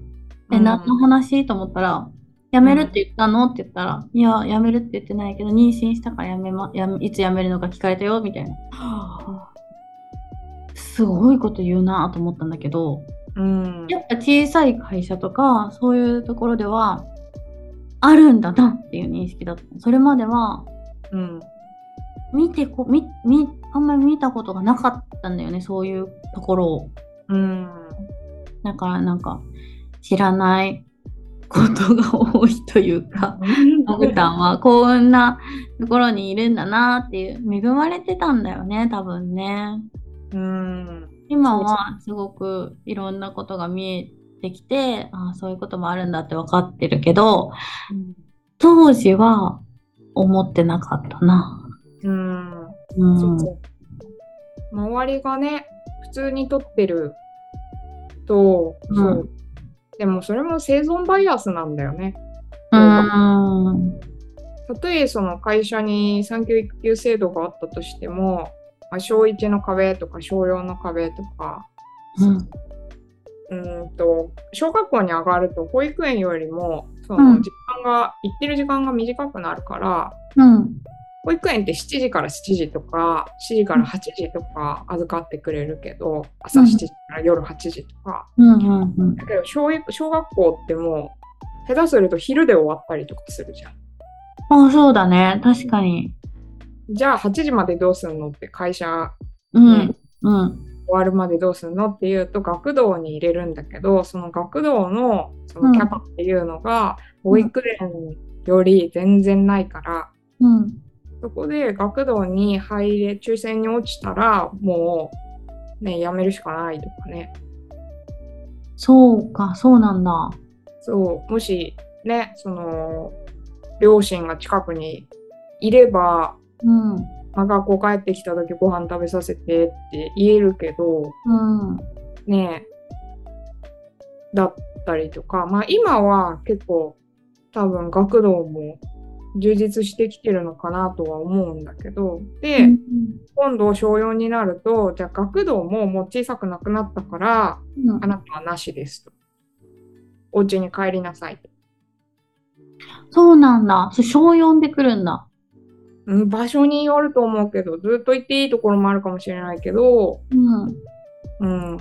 え、うん何の話？と思ったら、辞めるって言ったの？って言ったら、いや、辞めるって言ってないけど、妊娠したから辞めま、やめいつ辞めるのか聞かれたよみたいな。すごいこと言うなと思ったんだけど、ううん。やっぱ小さい会社とかそういうところではあるんだなっていう認識だったそれまではうん。見てこみみあんまり見たことがなかったんだよねそういうところをうん。だからなんか知らないことが多いというかモグタンは幸運なところにいるんだなっていう恵まれてたんだよね多分ねうん。今はすごくいろんなことが見えてきてああそういうこともあるんだって分かってるけど当時は思ってなかったな。うん。うん、そうそう周りがね、普通に撮ってると、うんそう。でもそれも生存バイアスなんだよね。うん。たとえその会社に産休育休制度があったとしても、まあ、小1の壁とか小4の壁とか、うん。うーんと小学校に上がると保育園よりもそうん。の時間が、行ってる時間が短くなるからうん保育園って7時から7時とか7時から8時とか預かってくれるけど朝7時から夜8時とか、うんうんうん。だけど小学校ってもう下手すると昼で終わったりとかするじゃん。ああそうだね。確かに。じゃあ8時までどうすんのって会社うん、ねうん。終わるまでどうするのっていうと学童に入れるんだけどその学童のそのキャパっていうのが保育園より全然ないから、うんそこで学童に入れ抽選に落ちたらもうねやめるしかないとかね。そうかそうなんだ。そうもしねその両親が近くにいれば、うん。まあ、学校帰ってきた時ご飯食べさせてって言えるけどうん。ねだったりとか、まあ今は結構多分学童も充実してきてるのかなとは思うんだけど、で、うん今度小4になると、じゃあ学童ももう小さくなくなったから、うんあなたはなしですと。お家に帰りなさいと。そうなんだ。小4で来るんだ。うん、場所によると思うけど、ずっと行っていいところもあるかもしれないけど、うんうん。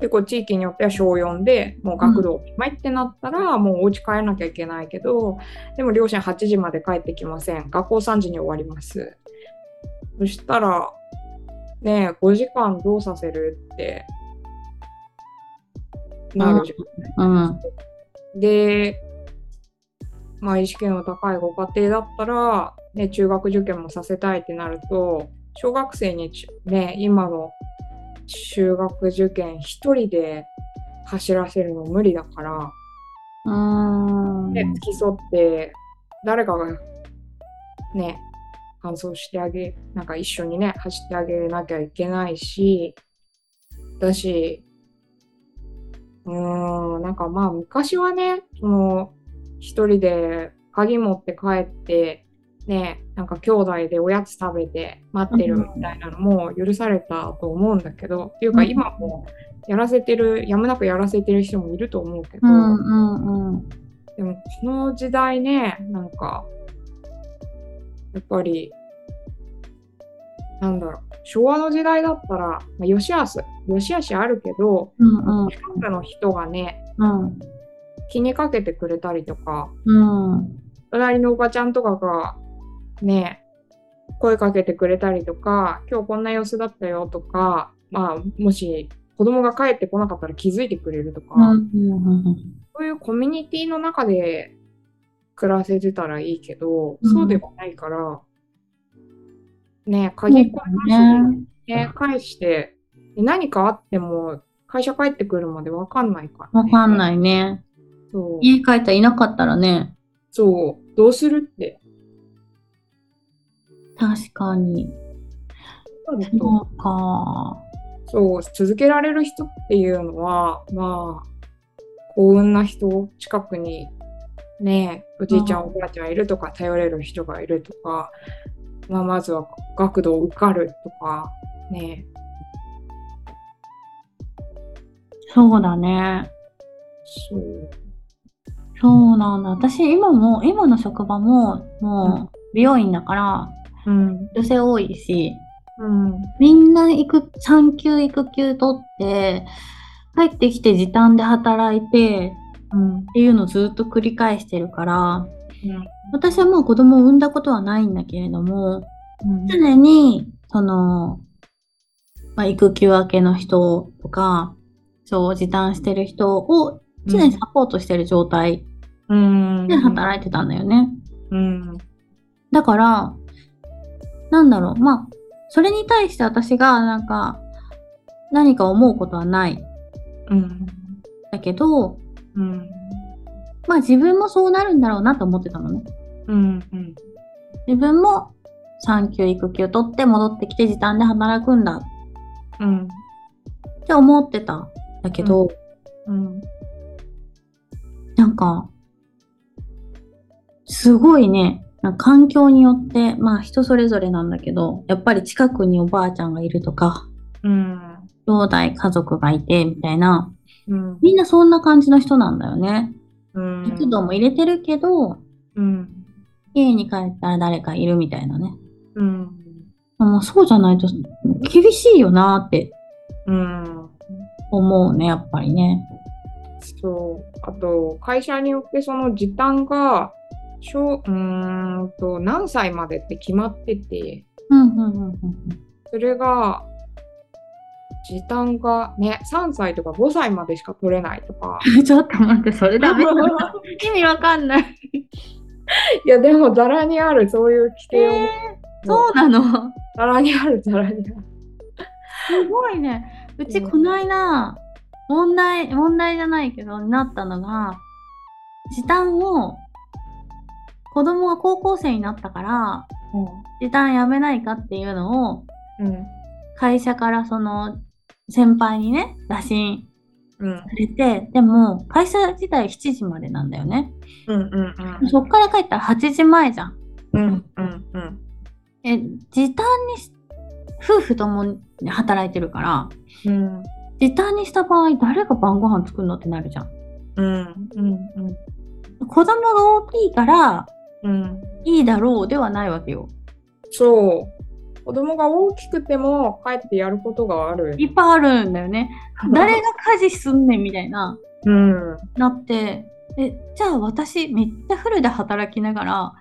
結構地域によっては小4でもう学童おしまいってなったら、もうお家帰らなきゃいけないけど、でも両親8時まで帰ってきません。学校3時に終わります。そしたら、ねえ、5時間どうさせるってなるじゃん。うんで、まあ、意識の高いご家庭だったら、ね、中学受験もさせたいってなると、小学生にちね、今の中学受験一人で走らせるの無理だから、うー。んね、付き添って、誰かがね、搬送してあげ、なんか一緒にね、走ってあげなきゃいけないし、だし、うーん、なんかまあ昔はね、その、一人で鍵持って帰って、ね、なんか兄弟でおやつ食べて待ってるみたいなのも許されたと思うんだけど、っていうかうん今もやらせてる、やむなくやらせてる人もいると思うけど、うんうんうんでもこの時代ね、なんか、やっぱり、なんだろう、昭和の時代だったら、まあ、よしあし、よしあしあるけど、うんうん。近くの人がね、うん。気にかけてくれたりとか、うん。隣のおばちゃんとかが、ね、声かけてくれたりとか、今日こんな様子だったよとか、まあ、もし子供が帰ってこなかったら気づいてくれるとか、うんうんそういうコミュニティの中で暮らせてたらいいけど、うんそうではないから、ね、鍵っ子ねね、返して、で何かあっても会社帰ってくるまでわかんないから、ね。い。わかんないね。そう。家帰ったらいなかったらね。そう。どうするって。確かに。そうか。そう、続けられる人っていうのは、まあ、幸運な人、近くにね、おじいちゃん、うんおばあちゃんいるとか、頼れる人がいるとか、まあ、まずは学童受かるとか、ね、そうだね。そう。そうなんだ。私、今も、今の職場も、もう、美容院だから、うん。女性多いし、うん。みんな育、産休育休取って、帰ってきて時短で働いてうんっていうのをずっと繰り返してるからうん私はもう子供を産んだことはないんだけれどもうん常にその、まあ、育休明けの人とかそう時短してる人を常にサポートしてる状態うんで働いてたんだよね。うんだから、なんだろう、まあ、それに対して私がなんか何か思うことはない。うん。だけど、うん。まあ自分もそうなるんだろうなと思ってたのね。うんうん。自分も産休育休取って戻ってきて時短で働くんだ。うん。って思ってたんだけど、うん。なんか、すごいね、環境によって、まあ人それぞれなんだけど、やっぱり近くにおばあちゃんがいるとか、うん兄弟家族がいてみたいな、うんみんなそんな感じの人なんだよね。うん密度も入れてるけど、うん家に帰ったら誰かいるみたいなね。うんもうそうじゃないと厳しいよなってうん思うね、やっぱりね。そう。あと、会社によってその時短が、小うーんと、何歳までって決まってて、うんうんうんうんそれが、時短がね、3歳とか5歳までしか取れないとか。うん。ちょっと待って、それダメ。意味わかんない。いや、でも、ざらにある、そういう規定を。そうなの？ざらにある、ざらにある。すごいね。うちうんこの間、問題、問題じゃないけど、になったのが、時短を、子供が高校生になったから、時短やめないかっていうのを、うん。会社からその、先輩にね、打診うん。されて、でも、会社自体7時までなんだよね。うん。うん。そっから帰ったら8時前じゃん。うん。うん。うん。え、時短にし、夫婦ともに働いてるから、うん。時短にした場合、誰が晩ご飯作るのってなるじゃん。うん。うん。子供が大きいからうん。いいだろうではないわけよ。そう。子供が大きくても帰ってやることがある。いっぱいあるんだよね。誰が家事すんねんみたいな、うん。なって、え、じゃあ私めっちゃフルで働きながら、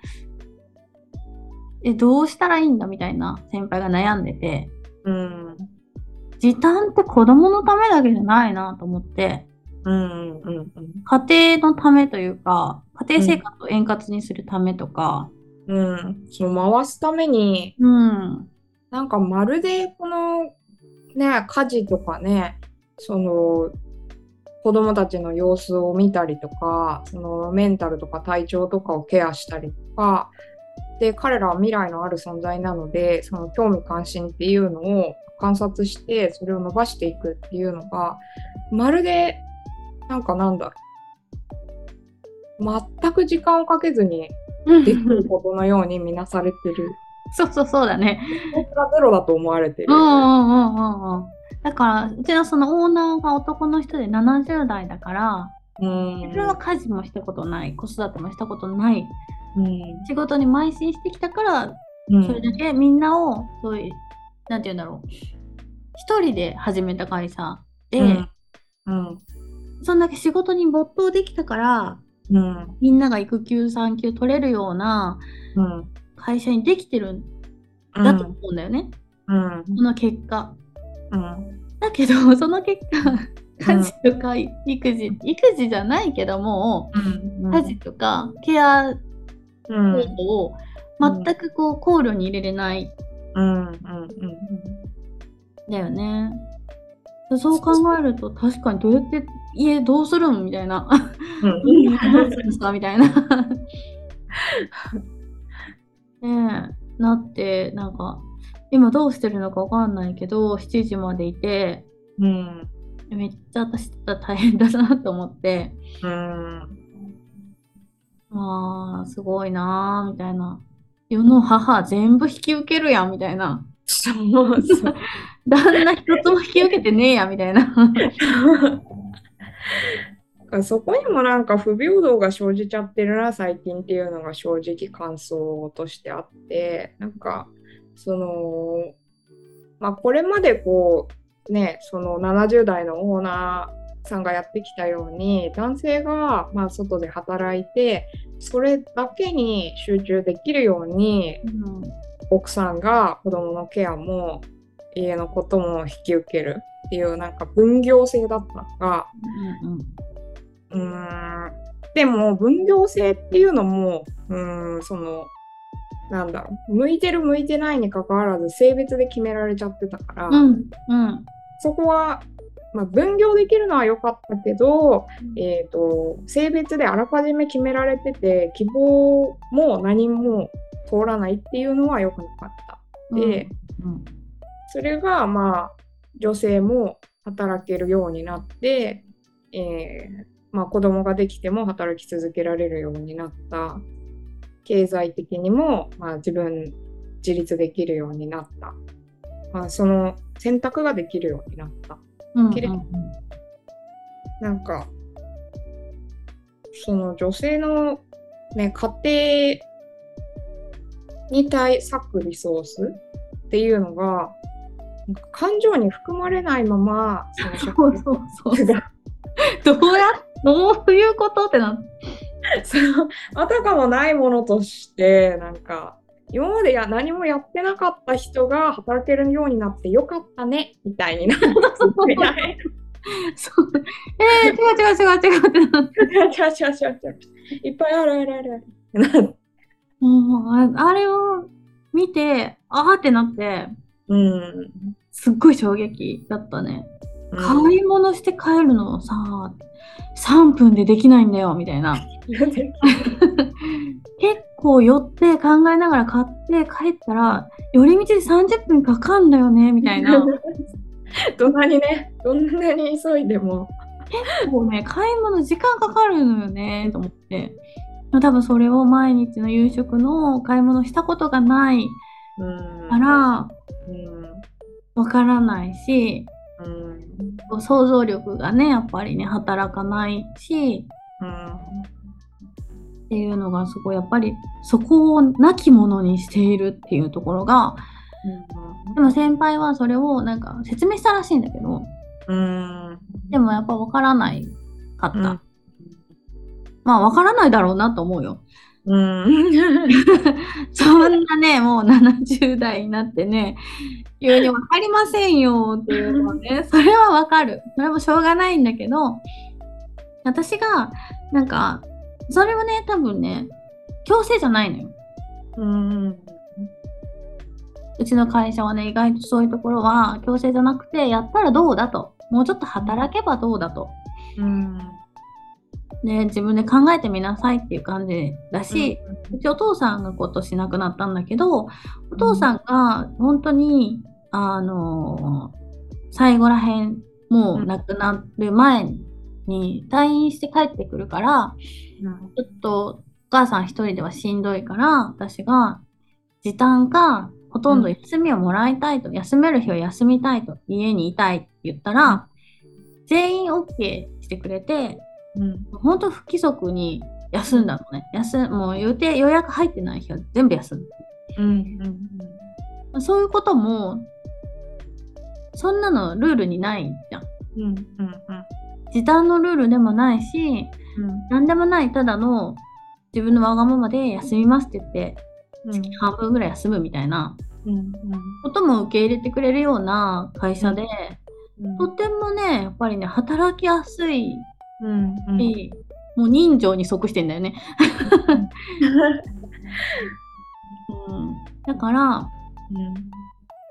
え、どうしたらいいんだみたいな先輩が悩んでて、うん。時短って子供のためだけじゃないなと思って、うん。うん。家庭のためというか、家庭生活を円滑にするためとか、うん。その回すために、うん、なんかまるでこのね、家事とかね、その子供たちの様子を見たりとか、そのメンタルとか体調とかをケアしたりとか、で、彼らは未来のある存在なので、その興味関心っていうのを観察して、それを伸ばしていくっていうのが、まるで、なんかなんだろう。全く時間をかけずにできることのように見なされてる。そうそうそうだね。ゼロだと思われてる。うんうんうんうんうん。だから、うちのそのオーナーが男の人で70代だから、うん自分は家事もしたことない、子育てもしたことない、うん仕事に邁進してきたから、うんそれだけみんなを、そういう、なんて言うんだろう。一人で始めた会社で、うんうんそんだけ仕事に没頭できたから、うん。みんなが育休産休取れるようなうん会社にできてるんだと思うんだよね。うん。その結果。うん。だけど、その結果、家事とか育児、育児じゃないけども、うん。家事とかケアう方ん法を全くこう考慮に入れれないうん。うん。だよね。そう考えると確かにどうやって家どうするんみたいな。うんどうするんですかみたいな。ねえ、なって、なんか、今どうしてるのかわかんないけど、7時までいて、うんめっちゃ私だったら大変だなと思って、うんああ、すごいなーみたいな。世の母全部引き受けるやんみたいな。そうそう旦那一つも引き受けてねえやみたいな。そこにもなんか不平等が生じちゃってるな最近っていうのが正直感想としてあってなんかそのまあこれまでこうねその70代のオーナさんがやってきたように男性がまあ外で働いてそれだけに集中できるように、うん、奥さんが子供のケアも家のことも引き受けるっていうなんか分業制だったのが、うん、うん、でも分業制っていうのもうんそのなんだろう向いてる向いてないにかかわらず性別で決められちゃってたから、うんうん、そこは、まあ、分業できるのは良かったけど、うん、えーと、性別であらかじめ決められてて希望も何も通らないっていうのは良くなかった。で、それがまあ女性も働けるようになって、えーまあ、子供ができても働き続けられるようになった。経済的にも、まあ、自分自立できるようになった、まあ、その選択ができるようになった。うんうん、なんかその女性の、ね、家庭に対割くリソースっていうのが感情に含まれないままそのそうそうそうどうやどういうことってなってそのあたかもないものとしてなんか今までや何もやってなかった人が働けるようになってよかったねみたいにな。ったみたいそう。えー、違う違う違う違うってなって。違う違う違う違う。違ういっぱいあるあるあるある。もうあれを見てああってなってうん。すっごい衝撃だったね。買い物して帰るのさ3分でできないんだよみたいな。結構寄って考えながら買って帰ったら寄り道で30分かかんだよねみたいな。どんなにねどんなに急いでも。結構ね買い物時間かかるのよねと思って多分それを毎日の夕食の買い物したことがないからわからないしうん、想像力がねやっぱりね働かないし、うん、っていうのがすごいやっぱりそこを亡き者にしているっていうところが、うん、でも先輩はそれをなんか説明したらしいんだけど、うん、でもやっぱ分からないかった、うん、まあ分からないだろうなと思うよ。うん、そんなねもう70代になってね急に分かりませんよっていうのはね それは分かるそれもしょうがないんだけど私がなんかそれはね多分ね強制じゃないのよ。うんうちの会社はね意外とそういうところは強制じゃなくてやったらどうだともうちょっと働けばどうだと。うんね、自分で考えてみなさいっていう感じだし、うん、うちお父さんが今年亡くなったんだけどお父さんが本当に、あの最後らへんもう亡くなる前に退院して帰ってくるから、うん、ちょっとお母さん一人ではしんどいから私が時短かほとんど休みをもらいたいと、うん、休める日は休みたいと家にいたいって言ったら、全員 OK してくれてうん、本当不規則に休んだのね。休もう予定予約入ってない日は全部休む、うんうんうん、そういうこともそんなのルールにないじゃん、うんうんうん、時短のルールでもないし、うん、何でもないただの自分のわがままで休みますって言って月半分ぐらい休むみたいな。ことも受け入れてくれるような会社で、うん、とてもねやっぱりね働きやすいうんうん、もう人情に即してんだよね。うん、だから、うん、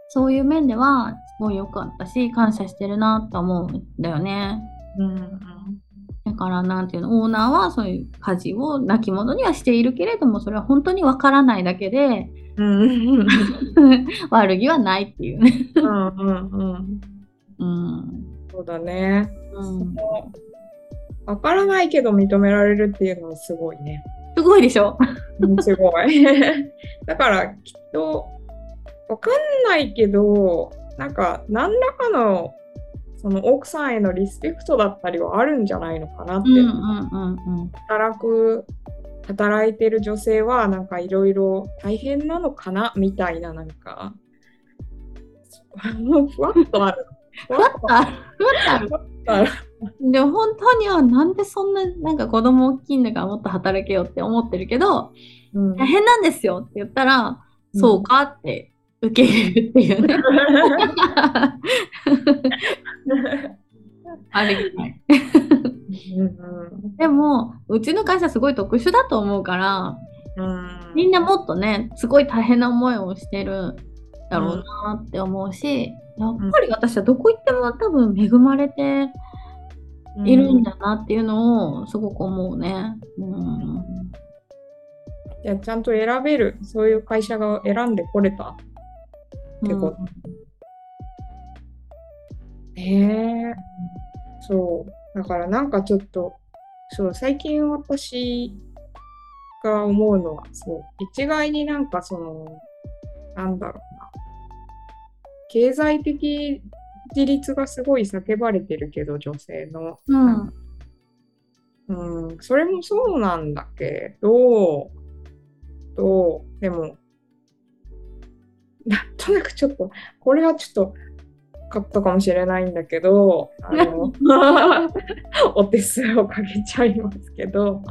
そういう面ではすごい良かったし感謝してるなと思うんだよね。うん、だからなんていうのオーナーはそういう家事を亡き者にはしているけれどもそれは本当にわからないだけで、うん、悪気はないっていうね。うんうんうん、そうだね。うんわからないけど認められるっていうのはすごいね。すごいでしょ？すごい。だからきっとわかんないけどなんか何らかのその奥さんへのリスペクトだったりはあるんじゃないのかなって、うんうんうんうん、働く働いてる女性はなんかいろいろ大変なのかなみたいななんか。ふわっとあるふわっとある。ふわっとある。あるでも本当にはなんでそんななんか子供大きいんだからもっと働けよって思ってるけど、うん大変なんですよって言ったら、そうかって受け入れるっていうね。あでも、うちの会社すごい特殊だと思うから、うんみんなもっとね、すごい大変な思いをしてるだろうなって思うし、やっぱり私はどこ行っても多分恵まれているんだなっていうのをすごく思うね。うん。いやちゃんと選べる、そういう会社が選んでこれたってこと。ねえそう。だからなんかちょっと、そう、最近私が思うのは、そう、一概になんかその、なんだろうな。経済的自立がすごい叫ばれてるけど、女性の。うん。うん、それもそうなんだけど、と、でも、なんとなくちょっと、これはちょっと、カットかもしれないんだけど、あの、お手数をかけちゃいますけど、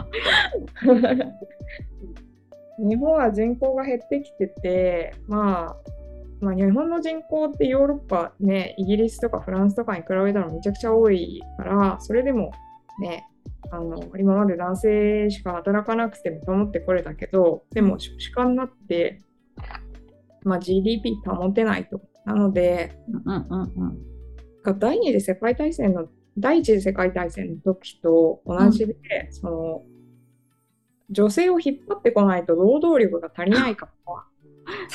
日本は人口が減ってきてて、まあ、まあ、日本の人口ってヨーロッパね、イギリスとかフランスとかに比べたらめちゃくちゃ多いから、それでもね、あの今まで男性しか働かなくても保ってこれたけど、でも少子化になって、まあ、GDP 保てないと。なので、うんうんうん。が第二次世界大戦の第一次世界大戦の時と同じで、その女性を引っ張ってこないと労働力が足りないから。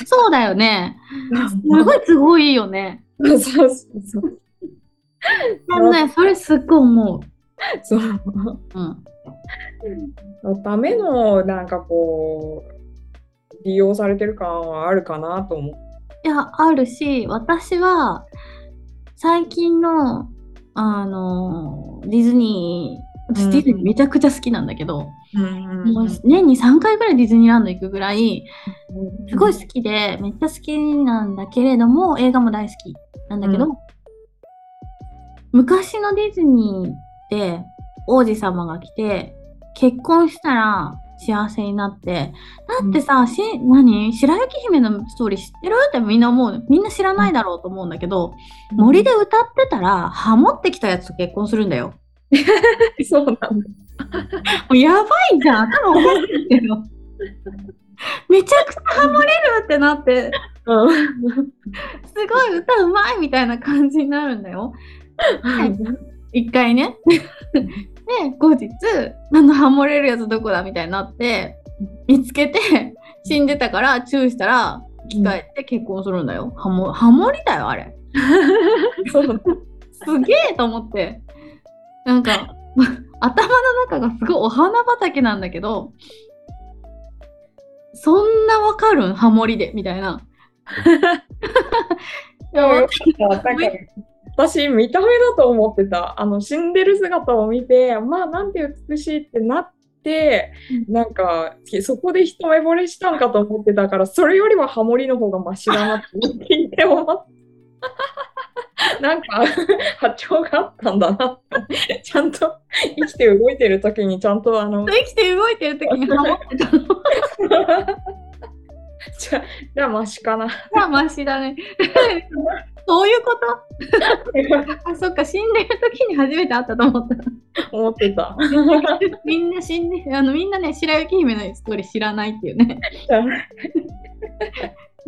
そうだよね。すごいすごいよね。そうそうそう。あのね、それすっごい思う。そううん。のためのなんかこう利用されてる感はあるかなと思う。いや、あるし、私は最近の、あの、ディズニー、うん私ディズニーめちゃくちゃ好きなんだけど、うんもう年に3回ぐらいディズニーランド行くぐらい、すごい好好きで、めっちゃ好きなんだけれども、映画も大好きなんだけど、うん。昔のディズニーって王子様が来て、結婚したら幸せになって、だってさ、し何？白雪姫のストーリー知ってる？ってみんな思う。みんな知らないだろうと思うんだけど、森で歌ってたら、ハモってきたやつと結婚するんだよ。そうなんだ。もうやばいじゃん、頭おかしいけど。めちゃくちゃハモれるってなって、うんすごい歌うまいみたいな感じになるんだよ。一回ね。で、後日、あのハモれるやつどこだみたいになって、見つけて、死んでたから注意したら、生き返って結婚するんだよ。ハモハモりだよ、あれ。すげえと思って。なんか、頭の中がすごいお花畑なんだけど、そんなわかるん？ハモりでみたいな。か私、見た目だと思ってた。あの、死んでる姿を見て、まあ、なんて美しいってなって、なんか、そこで一目惚れしたんかと思ってたから、それよりはハモリの方がマシだなって聞いて思った。なんか、波長があったんだな。ちゃんと生きて動いてる時にちゃんとあの、生きて動いてる時にハモってたの。じゃじゃあマシかな。まあ、マシだね。そういうこと？あ、そっか、死んでる時に初めて会ったと思った。思ってた。みんな死んで、あのみんなね、白雪姫のストーリー知らないっていうね。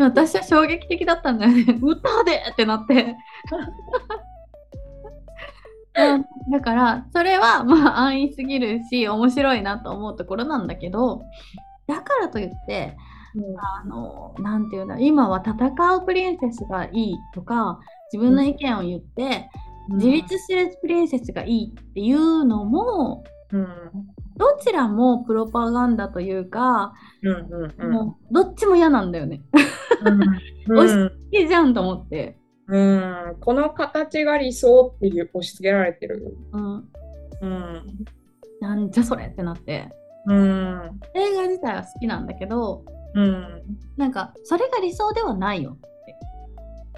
私は衝撃的だったんだよね。歌でってなって。うん。だから、それはまあ安易すぎるし、面白いなと思うところなんだけど、だからといって、あの、なんていうんだ、今は戦うプリンセスがいいとか、自分の意見を言って、自立してるプリンセスがいいっていうのも、うんどちらもプロパガンダというか、うんうんうんもうどっちも嫌なんだよね。うん 押しいいじゃんと思って。うんこの形が理想っていう押し付けられてる。うん。うんなんじゃそれってなって。うん映画自体は好きなんだけど、うんなんか、それが理想ではないよ。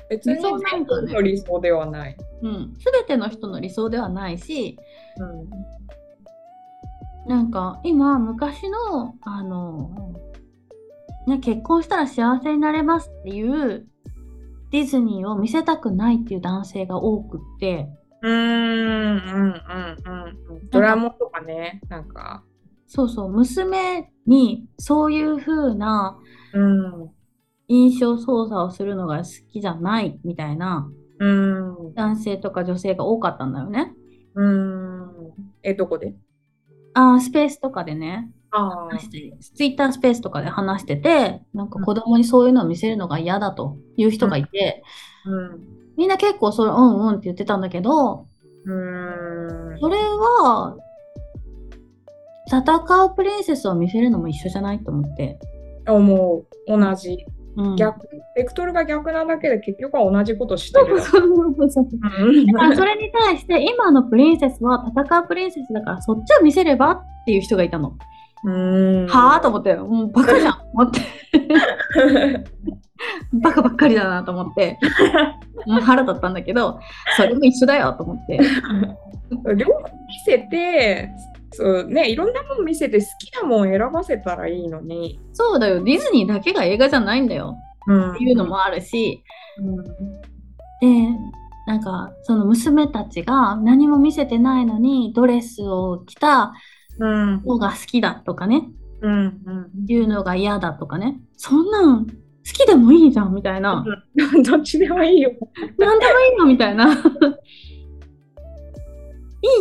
別に理想なんかね全部の理想ではない。うん、全ての人の理想ではないしなんか今昔のあの、ね、結婚したら幸せになれますっていうディズニーを見せたくないっていう男性が多くって。うんうんうんうんうん。ドラマとかねなんか。そうそう娘にそういう風なうん。印象操作をするのが好きじゃないみたいなうん。男性とか女性が多かったんだよね。うん。えどこで？あースペースとかでねあ話してツイッタースペースとかで話しててなんか子供にそういうのを見せるのが嫌だという人がいて、うん。みんな結構それうんうんって言ってたんだけどうん。それは戦うプリンセスを見せるのも一緒じゃないと思って、思う。同じ。うん、逆ベクトルが逆なだけで結局は同じことしてるそうそれに対して今のプリンセスは戦うプリンセスだからそっちを見せればっていう人がいたの。うん。はあと思って。もうバカじゃん。思って。バカばっかりだなと思って。もう腹立ったんだけどそれも一緒だよと思って。両方見せてそうねいろんなもの見せて好きなもん選ばせたらいいのに、そうだよ。ディズニーだけが映画じゃないんだよ。うん。っていうのもあるし。うん。でなんかその娘たちが何も見せてないのにドレスを着たうん。方が好きだとかね。うんうん。いうのが嫌だとかね。そんなん好きでもいいじゃんみたいな。どっちでもいいよ。何でもいいのみたいな。い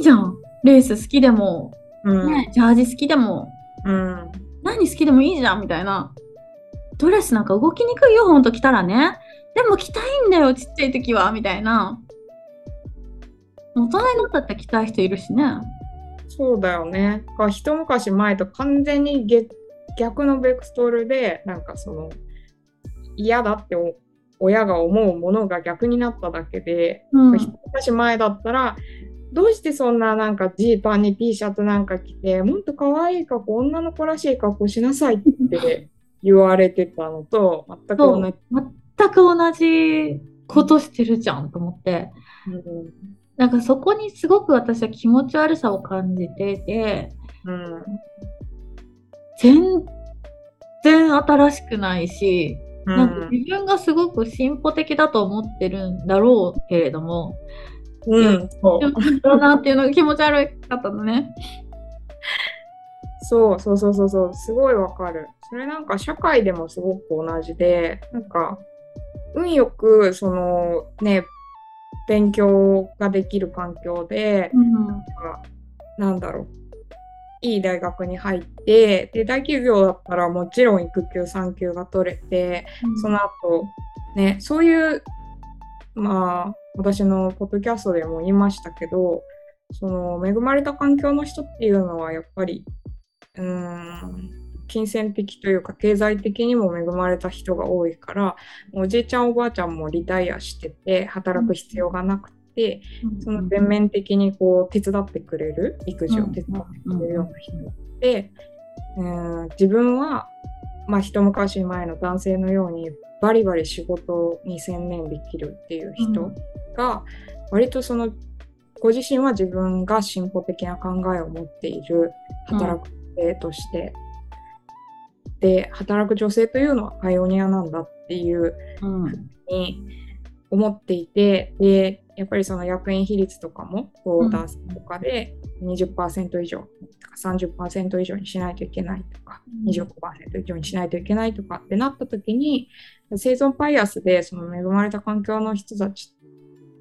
いじゃん。レース好きでも、うん。ね、ジャージ好きでもうん。何好きでもいいじゃんみたいな。ドレスなんか動きにくいよほんと着たらね。でも着たいんだよちっちゃい時はみたいな。大人になったって着たい人いるしね。そうだよね。が一昔前と完全にげ逆のベクトルでなんかその嫌だってお親が思うものが逆になっただけで、うん。一昔前だったらどうしてそんななんかジーパンに T シャツなんか着てもっと可愛い格好女の子らしい格好しなさいって 言われてたのと全く同じ。全く同じことしてるじゃんと思って。なんかそこにすごく私は気持ち悪さを感じててうん。全然新しくないし、うん。なんか自分がすごく進歩的だと思ってるんだろうけれども、うん。そう。だなっていうのが気持ち悪かったのね。そうそうそうそうそう。すごいわかる。それなんか社会でもすごく同じでなんか運よくそのね勉強ができる環境で、なんかなんだろう。いい大学に入ってで大企業だったらもちろん育休産休が取れてその後ねそういうまあ私のポッドキャストでも言いましたけどその恵まれた環境の人っていうのはやっぱりうーん金銭的というか経済的にも恵まれた人が多いからおじいちゃんおばあちゃんもリタイアしてて働く必要がなくて、その全面的にこう手伝ってくれる育児を手伝ってくれるような人で、うん自分は、まあ、一昔前の男性のようにバリバリ仕事に専念できるっていう人が、割とそのご自身は自分が進歩的な考えを持っている働く女性として、で働く女性というのはパイオニアなんだっていううん。に思っていてでやっぱりその役員比率とかもこううん。男性とかで20%以上とか30%以上にしないといけないとかうん。25%以上にしないといけないとかってなった時に生存バイアスでその恵まれた環境の人たち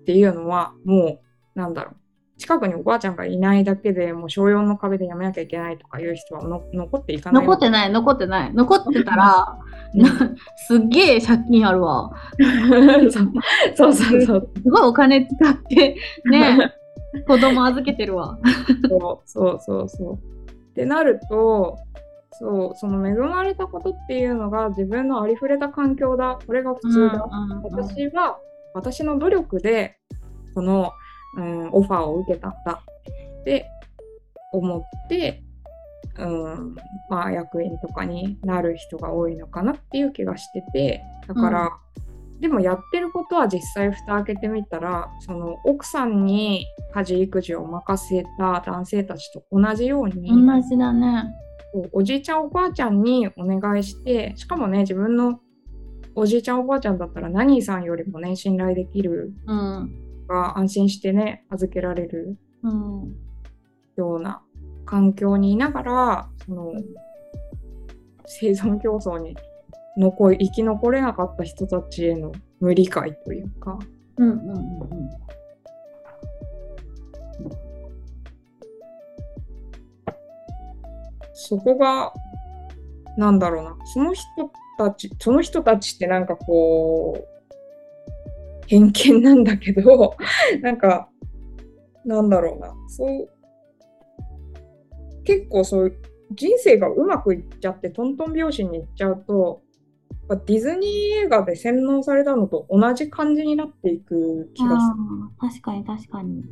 っていうのはもうなんだろう近くにおばあちゃんがいないだけでもう小4の壁でやめなきゃいけないとかいう人はの残っていかない残ってない残ってない。残ってたらうん。すっげえ借金あるわ。そうそうそう。すごいお金使ってね 子供預けてるわ。そうそうそうそう。ってなるとそうその恵まれたことっていうのが自分のありふれた環境だ。これが普通だ、うんうんうん。私は私の努力でこの、うん、オファーを受けたんだって思って、うんまあ、役員とかになる人が多いのかなっていう気がしててだから、でもやってることは実際蓋開けてみたらその奥さんに家事育児を任せた男性たちと同じように同じだね。おじいちゃんおばあちゃんにお願いしてしかもね自分のおじいちゃんおばあちゃんだったら何さんよりもね信頼できるうん。が安心してね預けられる。ような環境にいながらその生存競争に残生き残れなかった人たちへの無理解というかうんうんうんうん。そこがなんだろうなその人たちその人たちってなんかこう偏見なんだけど なんかなんだろうなそう結構そう人生がうまくいっちゃってトントン拍子にいっちゃうとディズニー映画で洗脳されたのと同じ感じになっていく気がする。確かに確かに。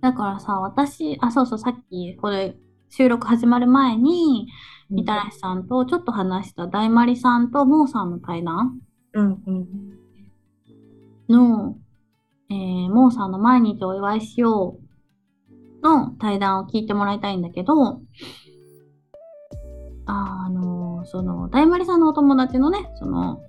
だからさ、私、あ、そうそう、さっき、これ、収録始まる前に、みたらしさんとちょっと話した大丸さんとモーさんの対談うんうんの、えー、モーさんの毎日お祝いしようの対談を聞いてもらいたいんだけど、あの、その、大丸さんのお友達のね、その、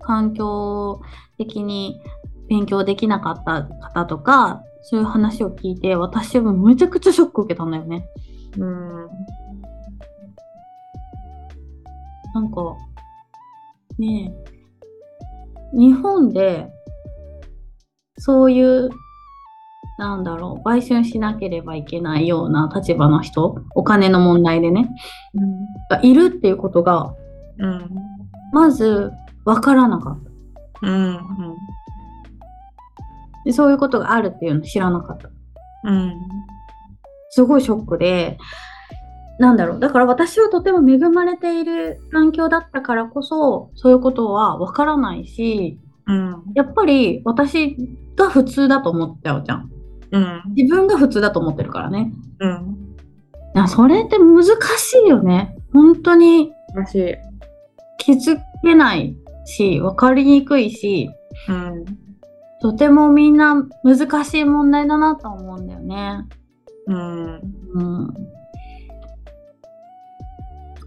環境的に勉強できなかった方とか、そういう話を聞いて、私はめちゃくちゃショック受けたんだよね。うんなんか、ねえ、日本で、そういう、なんだろう、売春しなければいけないような立場の人、お金の問題でね、がいるっていうことが、うんまず、わからなかったうんで。そういうことがあるっていうの知らなかった。うんすごいショックで、なんだろう、だから私はとても恵まれている環境だったからこそ、そういうことはわからないし、うんやっぱり私が普通だと思っちゃうじゃん。うん自分が普通だと思ってるからね。うんいやそれって難しいよね。本当にらしい。気づけないし、分かりにくいし、うんとてもみんな難しい問題だなと思うんだよね。うんうん、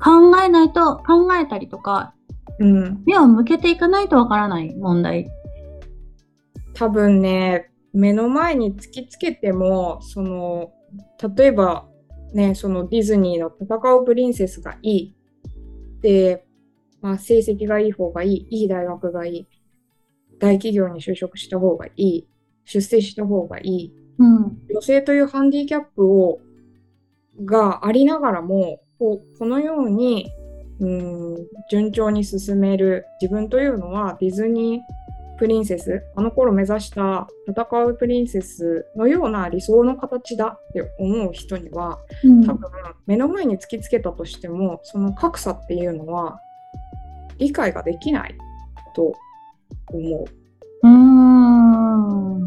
考えないと、考えたりとか、うん。目を向けていかないとわからない問題。多分ね目の前に突きつけてもその例えばねそのディズニーの戦うプリンセスがいい。で、まあ、成績がいい方がいい。いい大学がいい。大企業に就職した方がいい。出世した方がいい。うん。女性というハンディキャップをがありながらもこうこのようにうん順調に進める自分というのはディズニープリンセスあの頃目指した戦うプリンセスのような理想の形だって思う人にはうん多分目の前に突きつけたとしてもその格差っていうのは理解ができないと思う。うーん。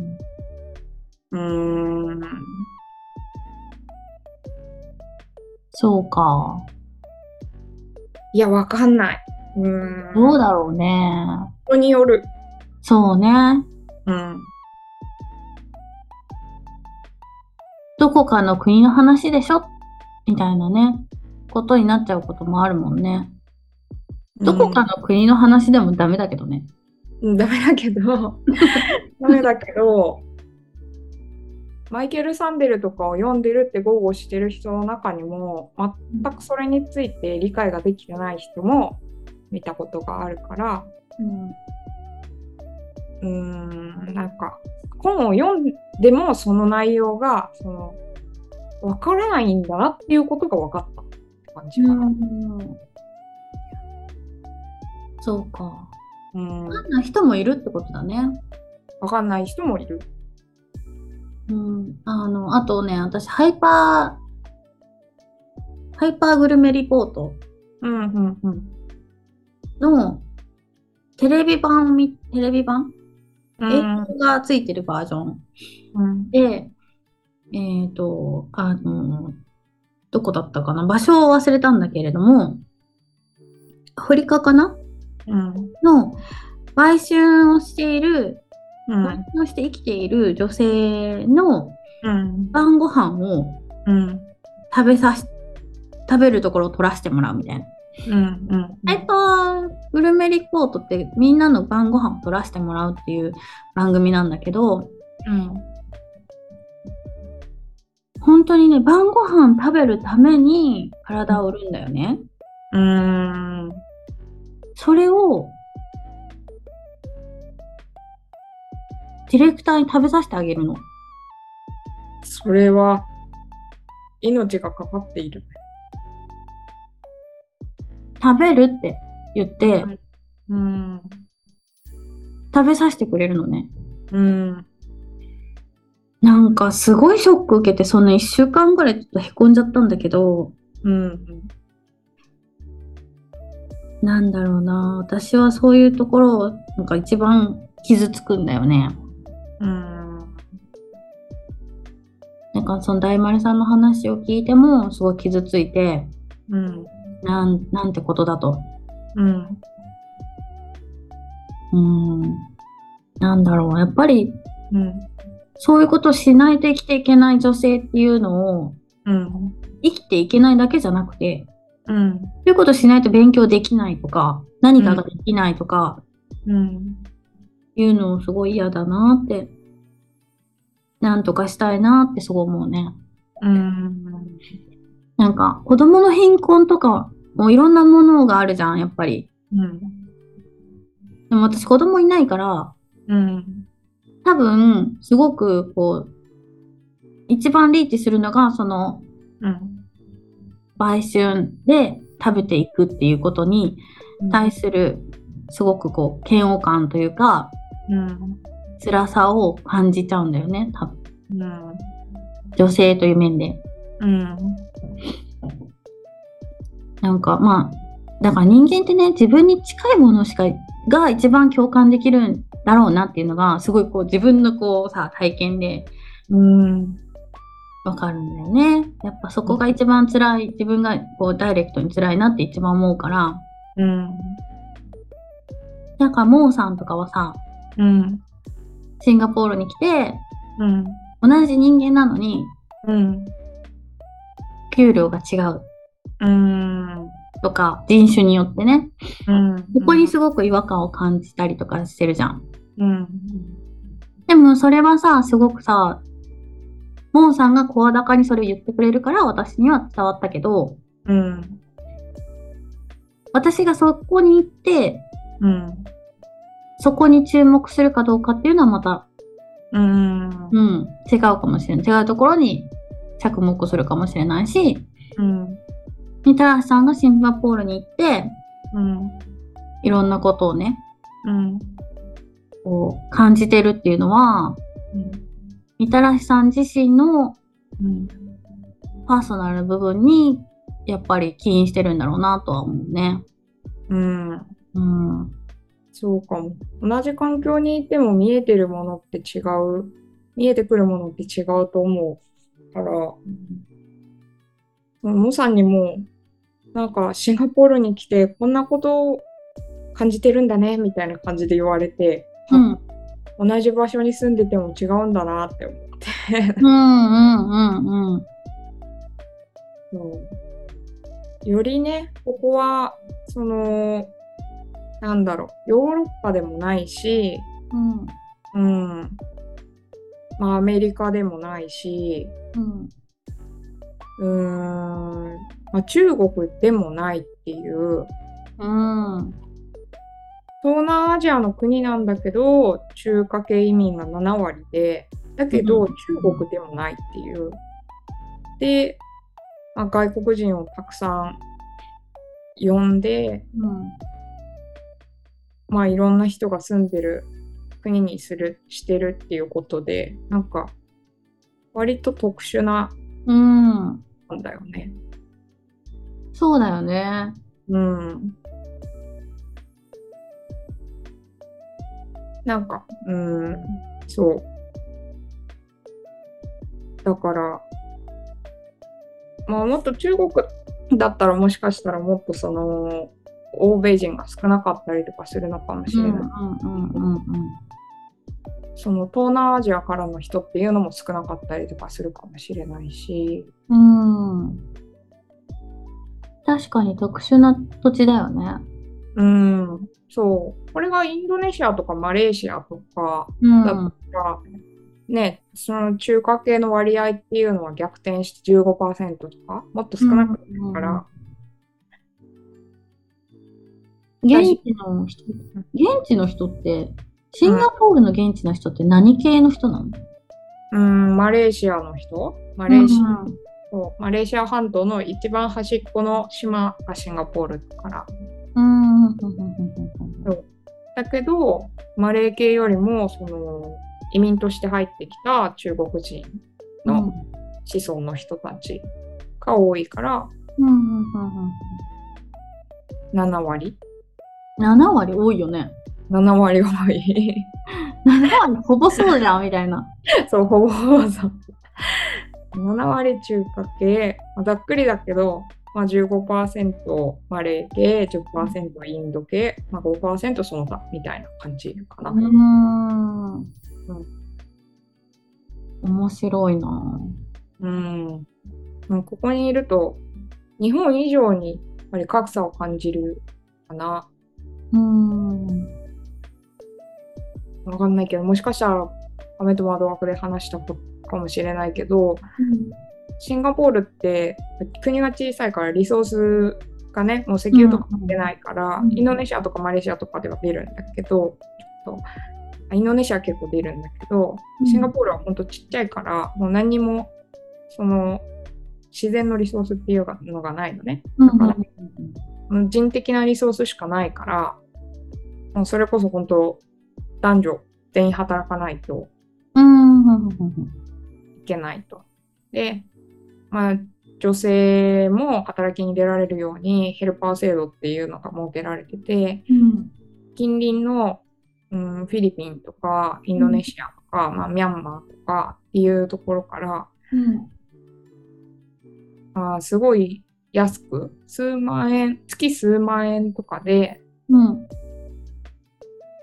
うーんそうか。いやわかんない。うーんどうだろうね。人による。そうね。うんどこかの国の話でしょ？みたいなね、ことになっちゃうこともあるもんね。どこかの国の話でもダメだけどね。うん、ダメだけど、ダメだけど、マイケル・サンデルとかを読んでるって豪語してる人の中にも、全くそれについて理解ができてない人も見たことがあるから、うん。うーん、なんか、本を読んでもその内容が、その、わからないんだなっていうことが分かったって感じかな。そうか。うん、わかんない人もいるってことだね。わかんない人もいる。うん。あの、あとね、私、ハイパー、ハイパーグルメリポート。のテレビ版を見、テレビ版？うがついてるバージョン。うん、で、えっ、と、あの、どこだったかな？場所を忘れたんだけれども、アフリカかな？うん、の、売春をしている、うん。売春をして生きている女性のうん。晩ご飯をうん食べさし、食べるところを撮らせてもらうみたいな。うん。うん。えっと、グルメリポートってみんなの晩ご飯を撮らせてもらうっていう番組なんだけど、うん。本当にね、晩ご飯食べるために体を売るんだよね。うん。それを、ディレクターに食べさせてあげるの？それは命がかかっている。食べるって言って、うん食べさせてくれるのね。うんなんかすごいショック受けて、その1週間ぐらいちょっとへこんじゃったんだけど、うんなんだろうな、私はそういうところをなんか一番傷つくんだよね。うん。なんかその大丸さんの話を聞いてもすごい傷ついて、うんなんなんてことだと。うん。うーん。なんだろう、やっぱりうん。そういうことをしないと生きていけない女性っていうのをうん生きていけないだけじゃなくて、うん。そういうことしないと勉強できないとか、何かができないとかうんいうのをすごい嫌だなって、なんとかしたいなってすごい思うね。うんなんか子供の貧困とかもういろんなものがあるじゃん、やっぱり。うんでも私子供いないから、うん多分すごくこう、一番リーチするのがそのうん売春で食べていくっていうことに対するすごくこう嫌悪感というかうん。辛さを感じちゃうんだよね多分。うん女性という面で。うん。なんかまあだから人間ってね自分に近いものしかが一番共感できるんだろうなっていうのがすごいこう自分のこうさ体験でうんわかるんだよね。やっぱそこが一番辛い自分がこうダイレクトに辛いなって一番思うから。うん。なんかモーさんとかはさうん。シンガポールに来てうん。同じ人間なのにうん。給料が違う。うん。とか人種によってね。うん。ここにすごく違和感を感じたりとかしてるじゃん。うん。でもそれはさすごくさモンさんが声高にそれを言ってくれるから私には伝わったけどうん。私がそこに行ってうんそこに注目するかどうかっていうのはまた、うん。うん、違うかもしれない。違うところに着目するかもしれないしうん。みたらしさんがシンガポールに行ってうん。いろんなことをねうん。こう感じてるっていうのはみたらしさん自身のうん。パーソナルな部分にやっぱり起因してるんだろうなとは思うね。うん。うん。そうかも。同じ環境にいても見えてるものって違う。見えてくるものって違うと思うから、モさんにも、なんかシンガポールに来てこんなことを感じてるんだねみたいな感じで言われて、うん。同じ場所に住んでても違うんだなって思って。うんうんうんうん。そうよりね、ここは、その、なんだろう、ヨーロッパでもないし、うん。うん。まあ、アメリカでもないし、うん。うーん、まあ、中国でもないっていう、うん。東南アジアの国なんだけど、中華系移民が7割で、だけどうん中国でもないっていう。で、まあ、外国人をたくさん呼んで、うん。まあいろんな人が住んでる国にする、してるっていうことで、なんか、割と特殊なうん。んだよね。そうだよね。うん。なんか、うん、そう。だから、まあもっと中国だったらもしかしたらもっとその、欧米人が少なかったりとかするのかもしれない。うんうんうんうんその東南アジアからの人っていうのも少なかったりとかするかもしれないし、うん。うん。確かに特殊な土地だよね。うん、そう。これがインドネシアとかマレーシアとかうん。だったら、ね、その中華系の割合っていうのは逆転して15%とか、もっと少なくなるから、現地の人、現地の人って、シンガポールの現地の人って何系の人なの？うん、マレーシアの人？マレーシア、そう。マレーシア半島の一番端っこの島がシンガポールだから。うん。うん。だけど、マレー系よりも、その、移民として入ってきた中国人の子孫の人たちが多いから、うんうんうんうん7割7割多いよね。7割多い。7割ほぼそうじゃんみたいな。そう、ほぼほぼそう。7割中華系、まあざっくりだけど、まあ、15%マレー系、10%インド系、まあ、5%その他みたいな感じかな。うーん。面白いなうん。まあここにいると、日本以上にやっぱり格差を感じるかな。うーん。わかんないけど、もしかしたら、アメと窓枠で話したことかもしれないけど、シンガポールって国が小さいからリソースがね、もう石油とか出ないから、うん。インドネシアとかマレーシアとかでは出るんだけど、ちょっとあインドネシアは結構出るんだけど、うん。シンガポールは本当ちっちゃいから、もう何にもその自然のリソースっていうのがないのね。うん。だから人的なリソースしかないから、もうそれこそ本当男女全員働かないといけないと。で、まあ、女性も働きに出られるようにヘルパー制度っていうのが設けられてて、うん。近隣の、うん、フィリピンとかインドネシアとか、まあ、ミャンマーとかっていうところから、うん。あすごい安く、数万円、月数万円とかで、うん。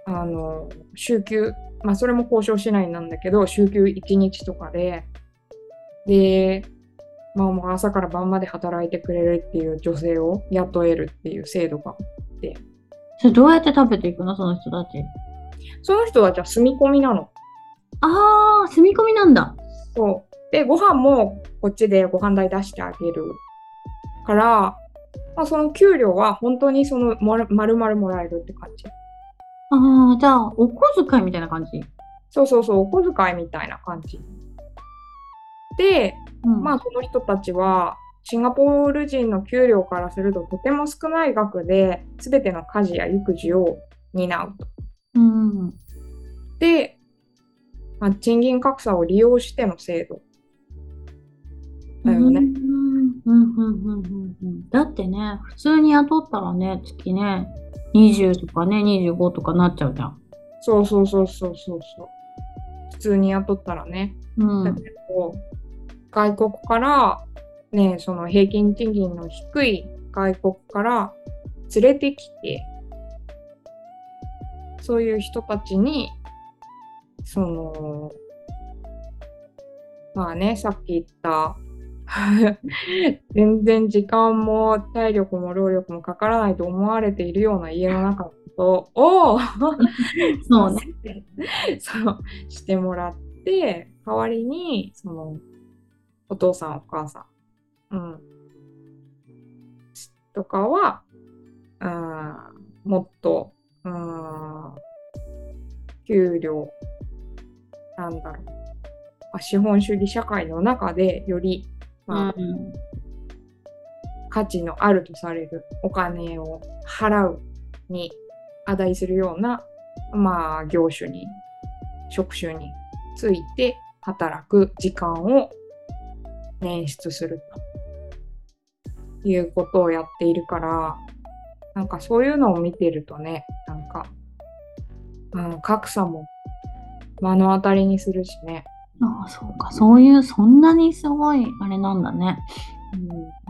あの、週休、まあそれも交渉しないなんだけど、週休1日とかで、で、まあもう朝から晩まで働いてくれるっていう女性を雇えるっていう制度が。それどうやって食べていくの？その人たち。その人たちは住み込みなの。ああ、住み込みなんだ。そう。で、ご飯もこっちでご飯代出してあげるから、まあ、その給料は本当にそのまる丸々もらえるって感じ。ああ、じゃあ、お小遣いみたいな感じ？そうそうそう、お小遣いみたいな感じ。で、うん、まあその人たちはシンガポール人の給料からするととても少ない額で全ての家事や育児を担うと。うん。で、まあ、賃金格差を利用しての制度だよね。うんうんうんうんうんうんだってね、普通に雇ったらね、月ね、20とかね、25とかなっちゃうじゃん。そうそうそうそうそうそう。普通に雇ったらね。うん。だけど、外国からね、その平均賃金の低い外国から連れてきて、そういう人たちに、その、まあね、さっき言った、全然時間も体力も労力もかからないと思われているような家の中のことを そうね。そうしてもらって代わりにそのお父さんお母さん、うん、とかはうんもっとうん給料なんだろうまあ資本主義社会の中でより、まあうん価値のあるとされるお金を払うに値するような、まあ、業種に、職種について働く時間を捻出するということをやっているから、なんかそういうのを見てるとね、なんか、うん、格差も目の当たりにするしね。ああ、そうか。そういう、そんなにすごい、あれなんだね。うん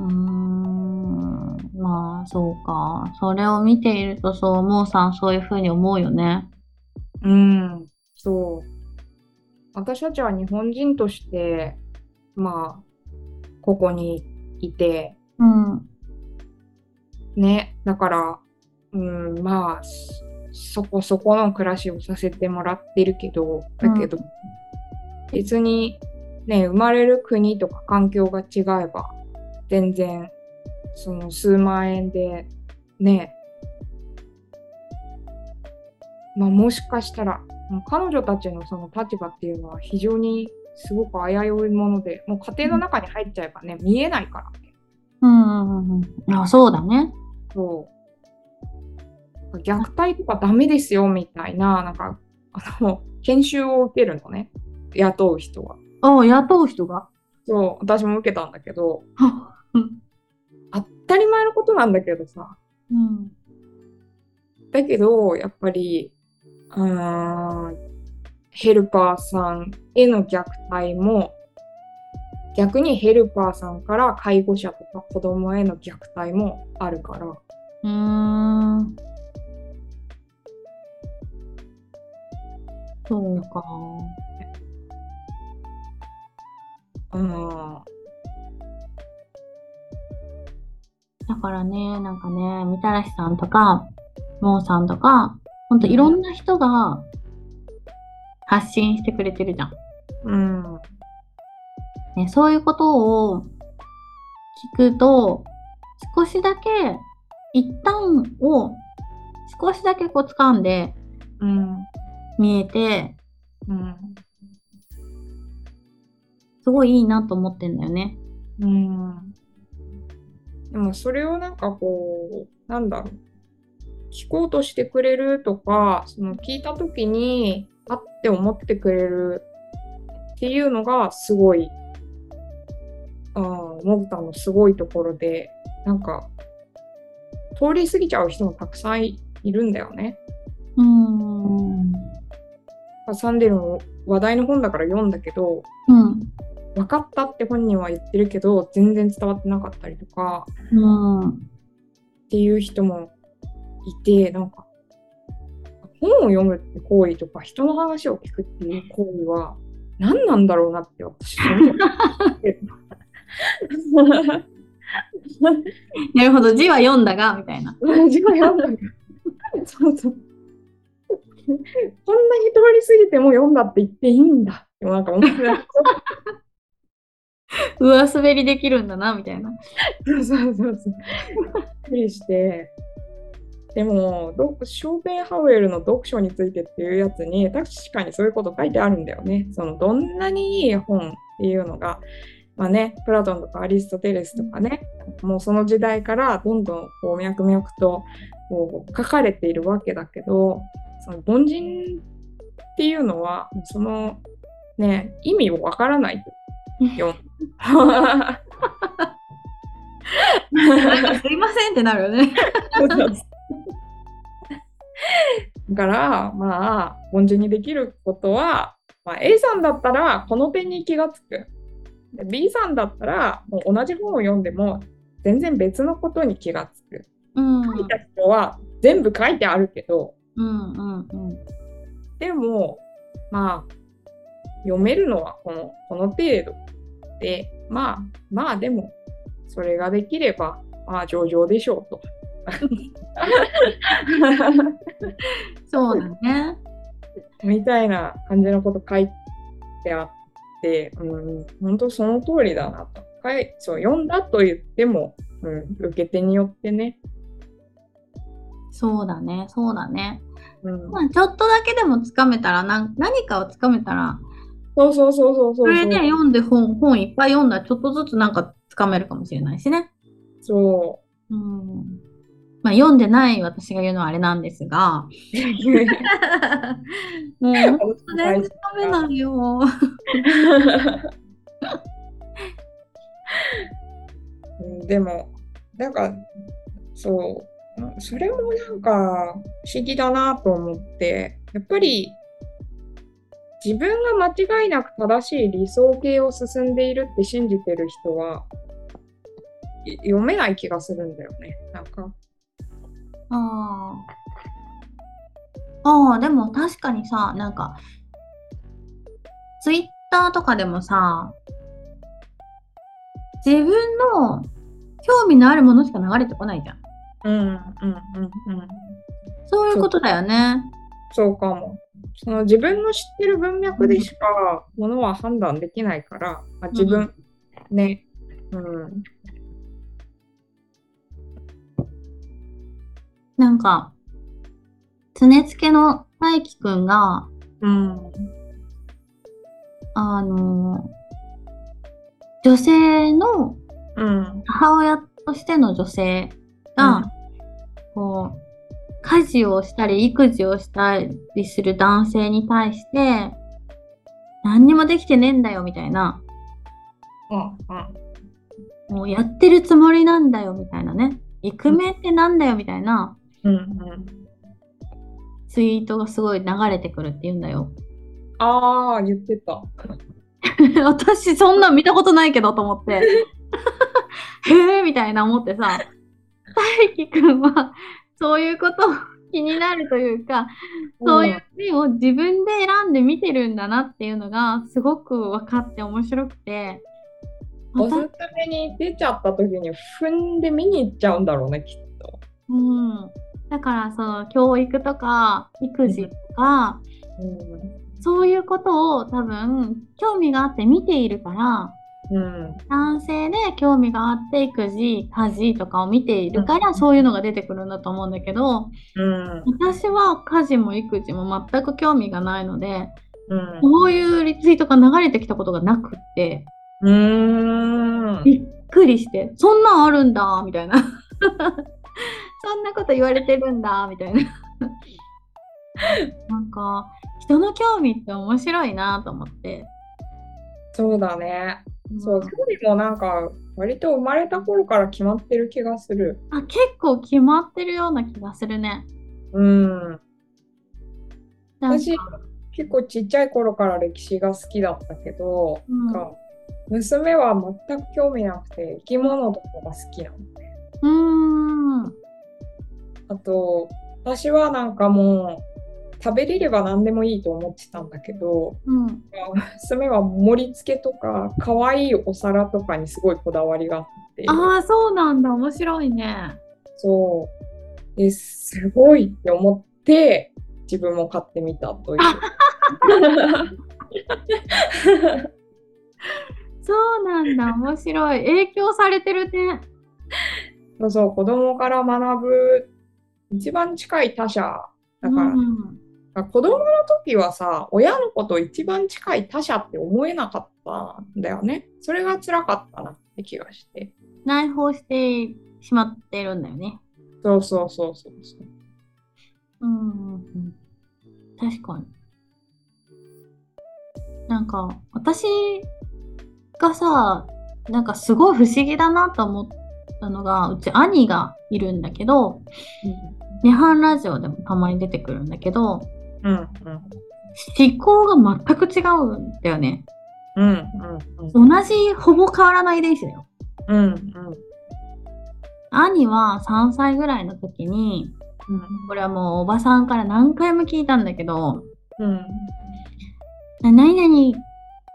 うーん。まあそうか。それを見ていると、そう、もうさん、そういうふうに思うよね。うん、そう。私たちは日本人として、まあ、ここにいて、うん、ね、だから、うん、まあ、そこそこの暮らしをさせてもらってるけど、だけど、うん、別にね、生まれる国とか環境が違えば、全然、その数万円で、ね、まあもしかしたら、彼女たちのその立場っていうのは非常にすごく危ういもので、もう家庭の中に入っちゃえばね、見えないからね。うん。あ、そうだね。そう。虐待とかダメですよみたいな、なんか、あの、研修を受けるのね。雇う人は。ああ、雇う人が？そう、私も受けたんだけど、当たり前のことなんだけどさ。うん。だけど、やっぱり、うん、ヘルパーさんへの虐待も、逆にヘルパーさんから介護者とか子供への虐待もあるから。うーん。そうか。うん。だからね、なんかね、みたらしさんとか、もーさんとか、ほんといろんな人が発信してくれてるじゃん。うん。ね、そういうことを聞くと、少しだけ、一旦を少しだけこう掴んで、うん、見えて、うん、すごいいいなと思ってんだよね。うん。でもそれをなんかこう、なんだろう。聞こうとしてくれるとか、その聞いた時に、あって思ってくれるっていうのがすごい、あモグタのすごいところで、なんか、通り過ぎちゃう人もたくさんいるんだよね。うん。サンデルの話題の本だから読んだけど、うん、分かったって本人は言ってるけど全然伝わってなかったりとか、うん、っていう人もいてなんか本を読むって行為とか人の話を聞くっていう行為は何なんだろうなって私なるほど字は読んだがみたいな。字は読んだが。そうそう。こんなに通り過ぎても読んだって言っていいんだってなんか思って 上滑りできるんだなみたいな。そうそうそうそう。びっくりして。でも、ショーペンハウエルの読書についてっていうやつに、確かにそういうこと書いてあるんだよね。そのどんなにいい本っていうのが、まあね、プラトンとかアリストテレスとかね、もうその時代からどんどんこう脈々とこう書かれているわけだけど、その凡人っていうのは、そのね、意味をわからないよ。すいませんってなるよね。だからまあ凡人にできることは、まあ、A さんだったらこの点に気がつく。で B さんだったらもう同じ本を読んでも全然別のことに気がつく。うん、書いた人は全部書いてあるけど、うんうんうん、でもまあ読めるのはこのこの程度でまあまあでもそれができればまあ上々でしょうと。そうだね。みたいな感じのこと書いてあって、うん、本当その通りだなと。そう読んだと言っても、うん、受け手によってね。そうだね、そうだね。うん、まあ、ちょっとだけでもつかめたら何、何かをつかめたら、そうそうそうそうそう。それで読んで本、本いっぱい読んだらちょっとずつなんかつかめるかもしれないしね。そう。うん。まあ、読んでない私が言うのはあれなんですが、も う全然ダメなんよ。でも、なんか、そう、それもなんか不思議だなと思って、やっぱり自分が間違いなく正しい理想形を進んでいるって信じてる人は、い読めない気がするんだよね。なんか。ああ。ああ、でも確かにさ、なんか、ツイッターとかでもさ、自分の興味のあるものしか流れてこないじゃん。うんうんうんうん。そういうことだよね。そうかも。その自分の知ってる文脈でしかものは判断できないから、まあ、自分、ね。うん。なんか、常つけの大輝くんが、うん。あの、女性のうん。母親としての女性が、こう、家事をしたり育児をしたりする男性に対して、何にもできてねえんだよみたいな、うん。もうやってるつもりなんだよみたいなね、イクメンってなんだよみたいなうん。うん。ツイートがすごい流れてくるって言うんだよ。ああ、言ってた。私そんなん見たことないけどと思って。へえみたいな思ってさ、大輝くんはそういうこと 気になるというか、そういう面を自分で選んで見てるんだなっていうのがすごく分かって面白くて。おすすめに出ちゃった時に踏んで見に行っちゃうんだろうね、きっと。うん、だからその教育とか育児とか、そういうことを多分興味があって見ているからうん。男性で興味があって育児家事とかを見ているからそういうのが出てくるんだと思うんだけどうん。私は家事も育児も全く興味がないのでうん。そういうリツイートが流れてきたことがなくってうーん。びっくりしてそんなんあるんだみたいな そんなこと言われてるんだみたいな なんか人の興味って面白いなと思って。そうだね。そう、ん興味もなんか、割と生まれた頃から決まってる気がする。あ結構決まってるような気がするね。うん。私、結構ちっちゃい頃から歴史が好きだったけど、うんなんか娘は全く興味なくて、生き物とかが好きなの。うーん。あと、私はなんかもう、食べれれば何でもいいと思ってたんだけど、うん。娘は盛り付けとか、可愛いお皿とかにすごいこだわりがあって。ああ、そうなんだ。面白いね。そう。ですごいって思って自分も買ってみたという。そうなんだ。面白い。影響されてるね。そうそう、子供から学ぶ一番近い他者だから、うん子供の時はさ、親のこと一番近い他者って思えなかったんだよね。それが辛かったなって気がして。内包してしまってるんだよね。そうそうそうそうそう。うんうんうん。確かに。なんか、私がさ、なんかすごい不思議だなと思ったのが、うち兄がいるんだけど、涅槃ラジオでもたまに出てくるんだけど、うんうん思考が全く違うんだよね。うんうん同じ、ほぼ変わらない遺伝子だよ。うんうん兄は3歳ぐらいの時に、これはもうおばさんから何回も聞いたんだけど、うんな何々、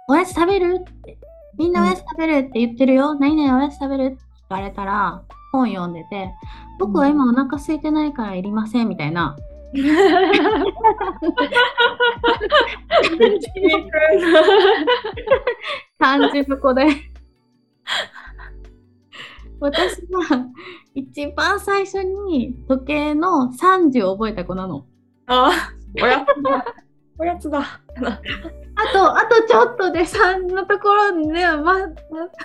おやつ食べるって。みんなおやつ食べるって言ってるよ。何々おやつ食べるって聞かれたら、本読んでて、僕は今お腹空いてないからいりませんみたいな。感じの子で。私は一番最初に時計の3時を覚えた子なの。あ、おやつだ。おやつだ。あと、あとちょっとで3のところにね、ま、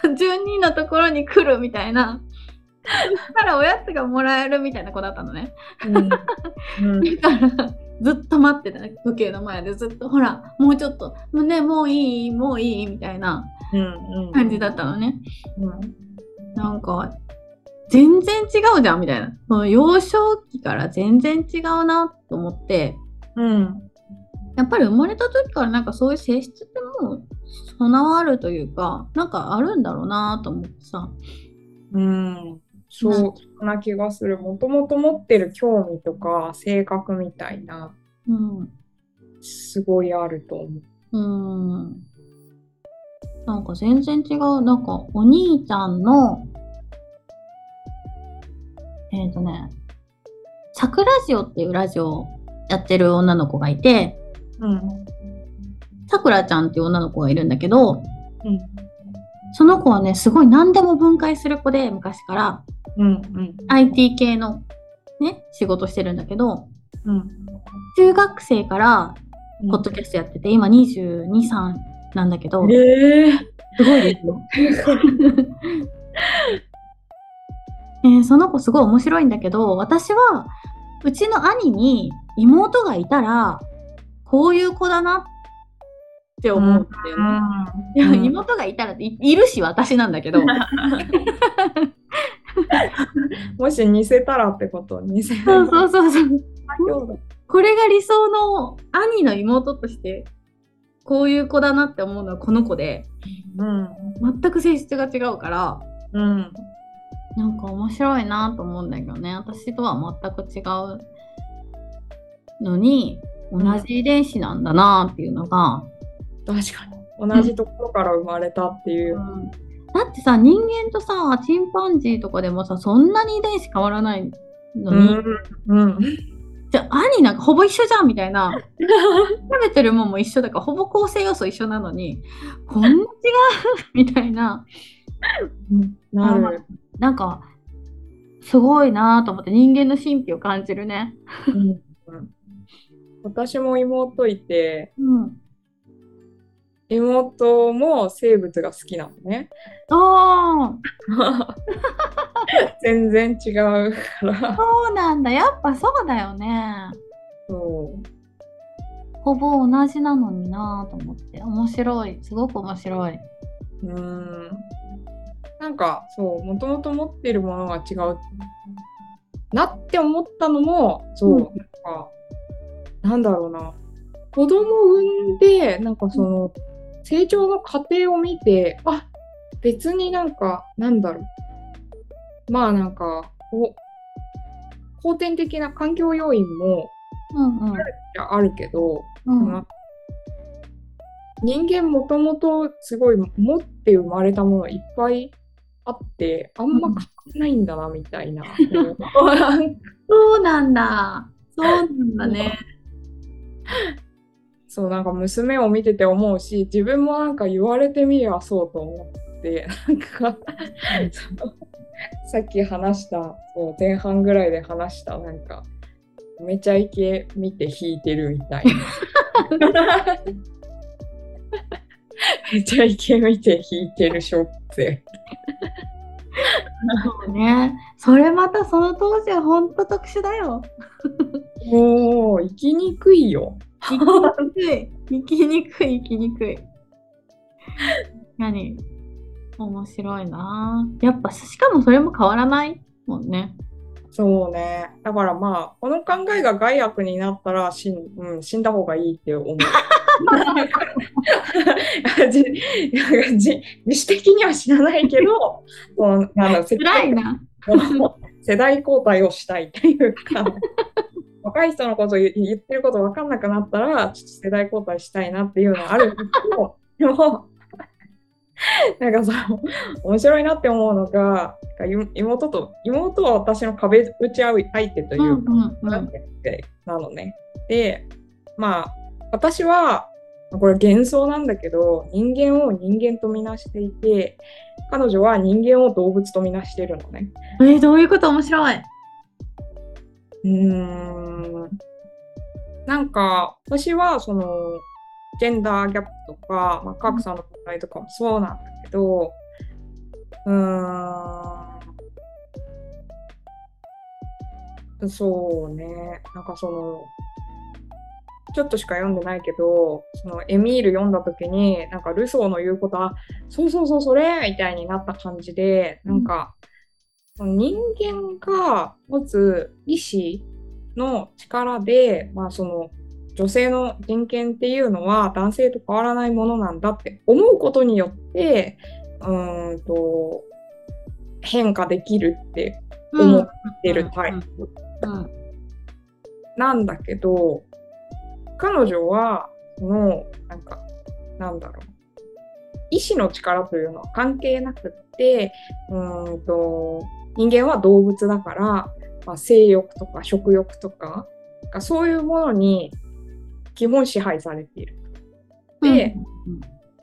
12のところに来るみたいな。そしたらおやつがもらえるみたいな子だったのね。うんうんだから、ずっと待ってた時計の前でずっと、ほら、もうちょっと、もうね、もういい、もういいみたいなうん感じだったのね。うんなんか、全然違うじゃんみたいな。その幼少期から全然違うなと思って、うんやっぱり生まれた時からなんかそういう性質ってもう備わるというか、なんかあるんだろうなと思ってさ。うん、そうな気がする。もともと持ってる興味とか性格みたいな、うん。すごいあると思う。うん。なんか全然違う。なんかお兄ちゃんの、えっ、とね、サクラジオっていうラジオやってる女の子がいて、うん。さくらちゃんっていう女の子がいるんだけど、うん。その子はね、すごい何でも分解する子で、昔からうん。うん。IT 系のね、仕事してるんだけど、うん。中学生からポッドキャストやってて、今22、3なんだけど、ええすごいですよ。え ーその子すごい面白いんだけど私はうちの兄に妹がいたらこういう子だなって思うんだよね。いやうん妹がいたらいるし私なんだけど もし似せたらってこと似せそうそうそうこれが理想の兄の妹としてこういう子だなって思うのはこの子でうん。全く性質が違うからうん。なんか面白いなと思うんだけどね私とは全く違うのに同じ遺伝子なんだなっていうのが、確かに。同じところから生まれたっていうう。んだってさ人間とさチンパンジーとかでもさそんなに遺伝子変わらないの？に、うん。じゃあ兄なんかほぼ一緒じゃんみたいな。食べてるもんも一緒だからほぼ構成要素一緒なのにこんな違う？みたいな。なる。なんかすごいなと思って人間の神秘を感じるね。うん。私も妹いて、うん、妹も生物が好きなのね。あ 全然違うから。そうなんだ。やっぱそうだよね。そう。ほぼ同じなのになぁと思って。面白い。すごく面白い。うーん。なんか、そう、もともと持ってるものが違うなって思ったのも、そう、うんなんか、なんだろうな。子供を産んで、なんかその、成長の過程を見て、あ別になんか、なんだろう。まあなんか、こう、後天的な環境要因もうんうん。あるけど、うんまあ人間もともとすごい持って生まれたものいっぱいあってあんま変わんないんだなみたいな。そうなんだ。そうなんだね。そうなんか娘を見てて思うし自分もなんか言われてみればそうと思ってなんかそのさっき話したそう前半ぐらいで話したなんかめちゃイケ見て弾いてるみたいな。めちゃイケ見て弾いてるショップ。そうね。それまたその当時は本当特殊だよ。もう生きにくいよ。生きにくい。生きにくい、生きにくい。何面白いなぁやっぱ、しかもそれも変わらないもんね。そうね。だからまあ、この考えが害悪になったら死ん,、うん、死んだ方がいいって思う。自主的には知らないけど、その。世代交代をしたいっていうか、若い人のこと言言ってること分かんなくなったら、ちょっと世代交代したいなっていうのはあるんですけど、でも、なんかその、面白いなって思うのが、妹と、妹は私の壁打ち合う相手といううんか。なのね。で、まあ、私は、これ幻想なんだけど、人間を人間とみなしていて、彼女は人間を動物とみなしてるのね。えーどういうこと？面白い。うーん。なんか、私は、その、ジェンダーギャップとか、まあ、格差の問題とかもそうなんだけど、うーん。そうね。なんかその、ちょっとしか読んでないけど、そのエミール読んだ時に、なんかルソーの言うことは、そうそうそう、それみたいになった感じで、なんか、人間が持つ意志の力で、まあ、その女性の人権っていうのは男性と変わらないものなんだって思うことによってうんと変化できるって思ってるタイプなんだけど、彼女はそのなんかなんだろう。意志の力というのは関係なくってうんと人間は動物だから、まあ、性欲とか食欲とかそういうものに基本支配されている。で、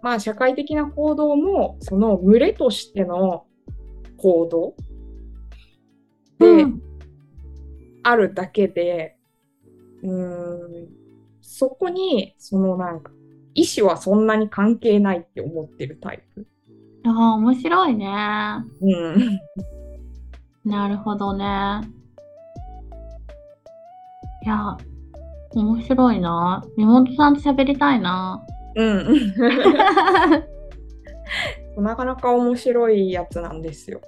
まあ社会的な行動もその群れとしての行動でうんあるだけで、うーんそこにそのなんか意志はそんなに関係ないって思ってるタイプ。ああ、面白いね。うん。なるほどね。いや、面白いな。妹さんと喋りたいな。うん。なかなか面白いやつなんですよ。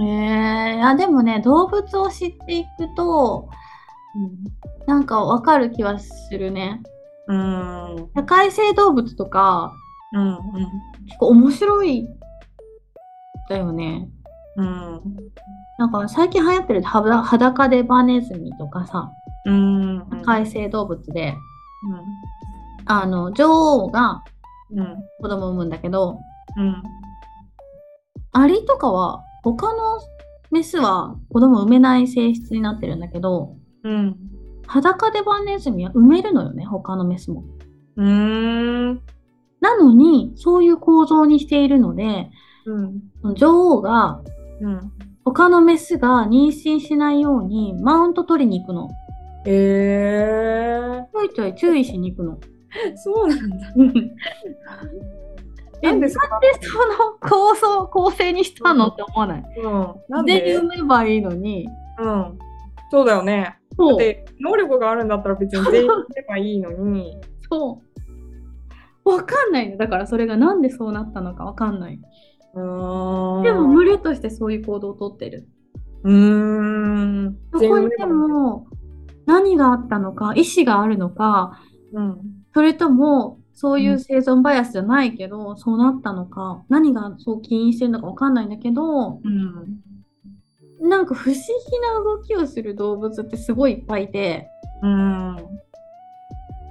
ええいやでもね、動物を知っていくと、なんかわかる気はするね。うん。うん。社会性動物とか、うん。結構面白いだよね。うん。なんか最近流行ってる裸デバネズミとかさ、うん。社会性動物で、うあの、女王が。子供を産むんだけど、うん。アリとかは他のメスは子供を産めない性質になってるんだけど、うん。裸デバネズミは産めるのよね、他のメスも。うん。なのに、そういう構造にしているので、うん。女王がうん。他のメスが妊娠しないようにマウント取りに行くの。えちょいちょい注意しに行くの。ー、そうなんだ。え、なんんでその構想、構成にしたのって思わない？うん。なんで？産めばいいのに。うん。そうだよね。だそう。って、能力があるんだったら別に全員すればいいのに。そう。わかんないの。だからそれがなんでそうなったのかわかんない。うーん。でも群れとしてそういう行動をとってる。うーん。そこにでも何があったのか、意思があるのか、うん。それともそういう生存バイアスじゃないけど、そうなったのか、何がそう起因してるのかわかんないんだけど、うん。なんか不思議な動きをする動物ってすごいいっぱいいて、うん。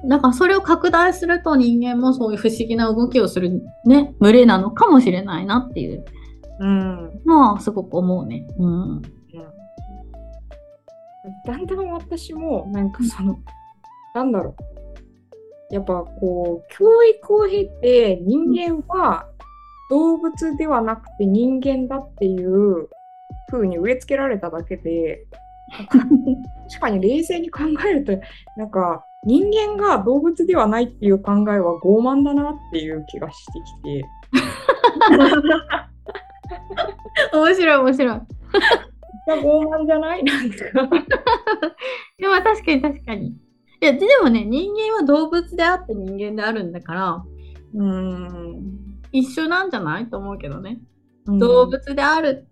だからそれを拡大すると人間もそういう不思議な動きをするね、群れなのかもしれないなっていううん。のはすごく思うね。うん。だんだん私もなんかその、なんだろうやっぱこう教育を経て人間は動物ではなくて人間だっていう風に植え付けられただけでなんか確かに冷静に考えるとなんか人間が動物ではないっていう考えは傲慢だなっていう気がしてきて。面白い面白い。傲慢じゃない？なんか。でも確かに確かに。いやでもね人間は動物であって人間であるんだからうーん。一緒なんじゃないと思うけどね。うん動物である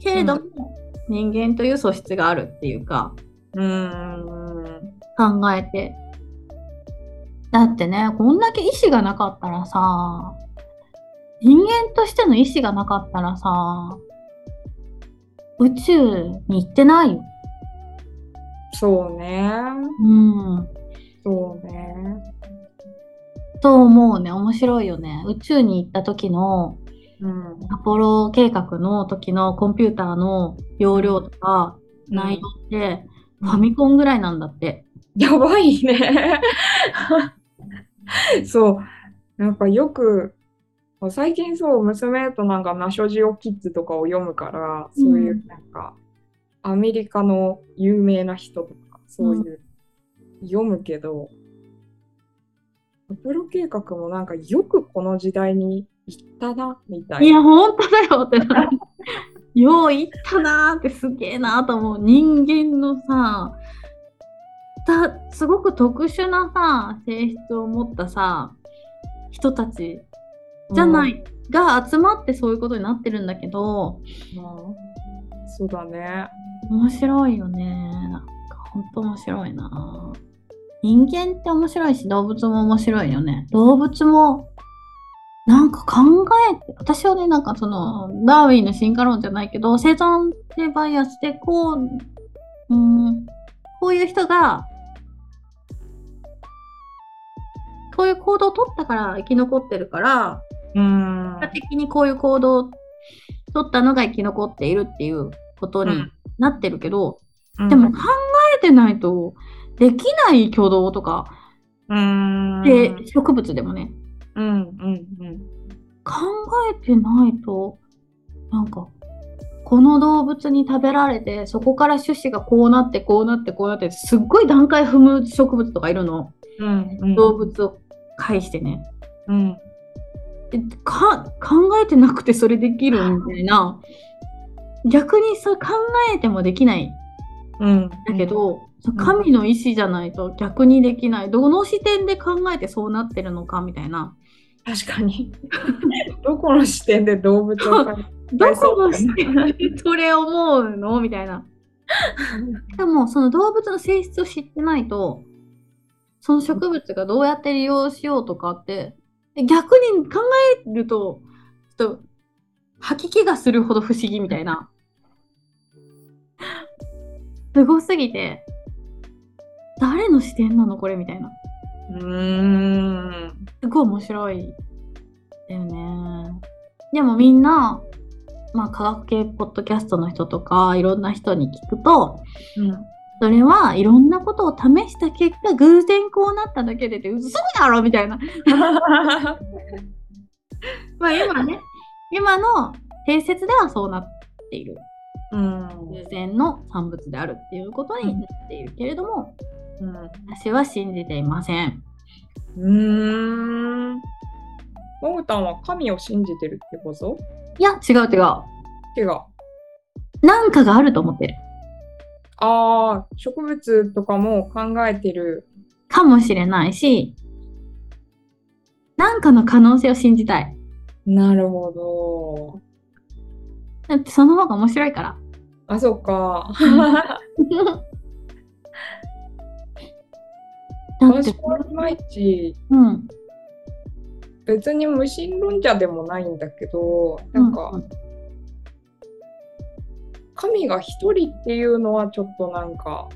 けれども、人間という素質があるっていうかうーん。考えて。だってねこんだけ意志がなかったらさ人間としての意志がなかったらさ宇宙に行ってないよ。そうね。うん。そうね。と思うね。面白いよね。宇宙に行った時のうん。アポロ計画の時のコンピューターの容量とか内容ってファミコンぐらいなんだって。やばいね。そう。なんかよく、最近そう、娘となんかナショジオキッズとかを読むから、そういううんなんか、アメリカの有名な人とか、そういう、読むけど、アポロ計画もなんかよくこの時代に行ったな、みたいな。いや、本当だよってなる。よう言ったなーってすげえなーと思う。人間のさ、だすごく特殊なさ、性質を持ったさ、人たちじゃない、が集まってそういうことになってるんだけど、うんそうだね。面白いよね。なんか本当面白いな。人間って面白いし動物も面白いよね。動物もなんか考えて、私はね、なんかその、ダーウィンの進化論じゃないけど、生存性バイアスでこう、うん、こういう人が、こういう行動を取ったから生き残ってるから、うん。結果的にこういう行動を取ったのが生き残っているっていうことにうん。なってるけど、うん。でも考えてないとできない挙動とか、うん。で植物でもね、うんうんうん。考えてないとなんかこの動物に食べられてそこから種子がこうなってこうなってこうなってすっごい段階踏む植物とかいるの。うんうん。動物を介してね。うん。でか考えてなくてそれできるみたいな。逆にそれ考えてもできない。うん。だけど、そう神の意志じゃないと逆にできない。どの視点で考えてそうなってるのかみたいな。確かに。どこの視点で動物を描いて どこの視点でそれ思うの？みたいな。でもその動物の性質を知ってないとその植物がどうやって利用しようとかって逆に考えるとちょっと吐き気がするほど不思議みたいな。すごすぎて誰の視点なのこれみたいな。うーん。すごい面白いだよね。でもみんなまあ科学系ポッドキャストの人とかいろんな人に聞くとうんそれはいろんなことを試した結果偶然こうなっただけでって嘘だろみたいな。まあ今ね今の定説ではそうなっている。うん偶然の産物であるっていうことになっているけれどもうん私は信じていません。うーん。モグタンは神を信じてるってこと？いや違う違う。違う。なんかがあると思って。るああ植物とかも考えてる。かもしれないしなんかの可能性を信じたい。なるほど。だってその方が面白いから。あそっか。私はいまいちうん。別に無神論者でもないんだけどなんか、うん神が一人っていうのはちょっとなんか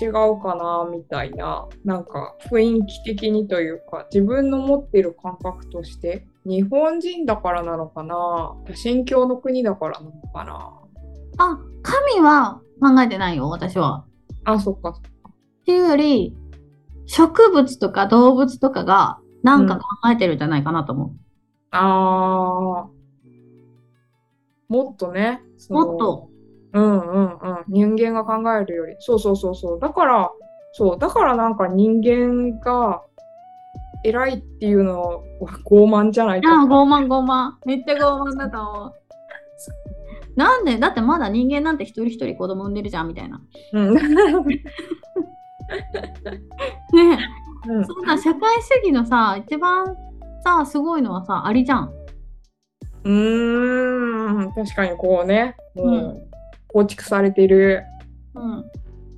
違うかなみたいななんか雰囲気的にというか自分の持っている感覚として日本人だからなのかな神教の国だからなのかな。あ神は考えてないよ私は。あそっか。っていうより植物とか動物とかがなんか考えてるんじゃないかなと思う、あーもっとねもっと？うんうんうん。人間が考えるより。そうそうそうそう。だからそう。だからなんか人間が偉いっていうのは傲慢じゃないか。ああ傲慢傲慢。めっちゃ傲慢だと思う。なんで？だってまだ人間なんて一人一人子供産んでるじゃんみたいな。うん。ねうん。そんな社会主義のさ一番さすごいのはさアリじゃんうーん。確かにこうね。もう、うん。構築されてる。うん。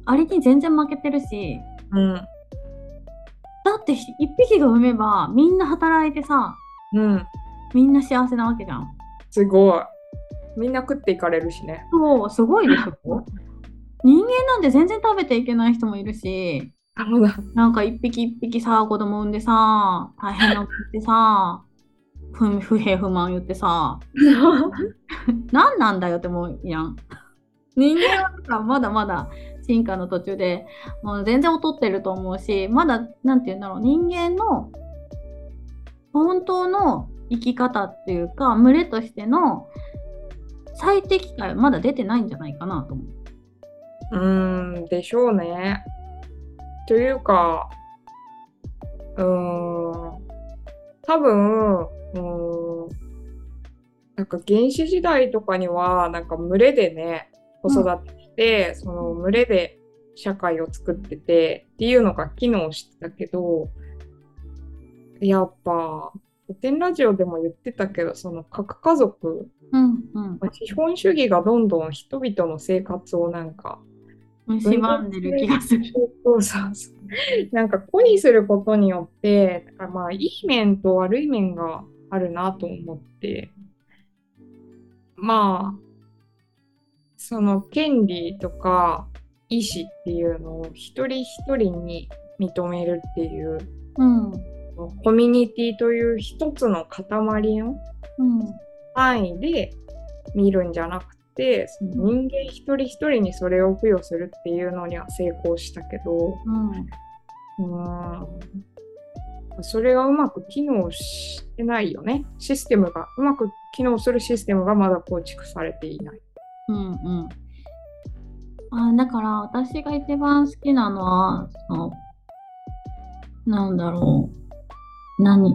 アリに全然負けてるし。うん。だって一匹が産めばみんな働いてさうん。みんな幸せなわけじゃん。すごい。みんな食っていかれるしね。そうすごいでしょ。人間なんて全然食べていけない人もいるしなんか一匹一匹さ子供産んでさ大変なこと言ってさ不 不平不満言ってさ何なんだよって思うやん人間はさまだまだ進化の途中でもう全然劣ってると思うしまだなんて言うんだろう人間の本当の生き方っていうか群れとしての最適解はまだ出てないんじゃないかなと思う。うーんでしょうね。というか、うーん、多分、うーん、なんか原始時代とかには、なんか群れでね、子育てして、その群れで社会を作っててっていうのが機能してたけど、やっぱ、古典ラジオでも言ってたけど、その核家族、うんうん。まあ資本主義がどんどん人々の生活をなんか蝕んでる気がする。そうそうそう。なんか子にすることによって、まあいい面と悪い面があるなと思って、まあ、その権利とか意思っていうのを一人一人に認めるっていう、うん。コミュニティという一つの塊のうん。範囲で見るんじゃなくて、その人間一人一人にそれを付与するっていうのには成功したけど、うん。うんそれがうまく機能してないよね。システムが、うまく機能するシステムがまだ構築されていない。うんうん。あだから私が一番好きなのは、その、なんだろう。何？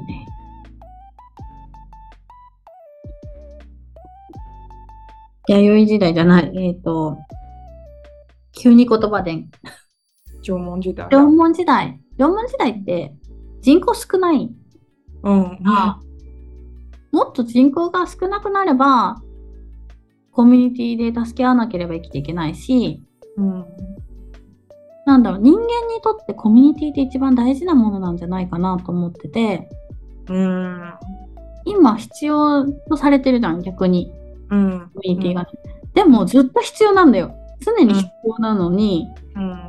弥生時代じゃない。えっ、と、急に言葉で。縄文時代。縄文時代？縄文時代って人口少ない。うん。もっと人口が少なくなれば、コミュニティで助け合わなければ生きていけないし、うん。なんだろう、人間にとってコミュニティって一番大事なものなんじゃないかなと思ってて、うん。今必要とされてるじゃん、逆に、うん。コミュニティがね。でもずっと必要なんだよ。常に必要なのに、うん。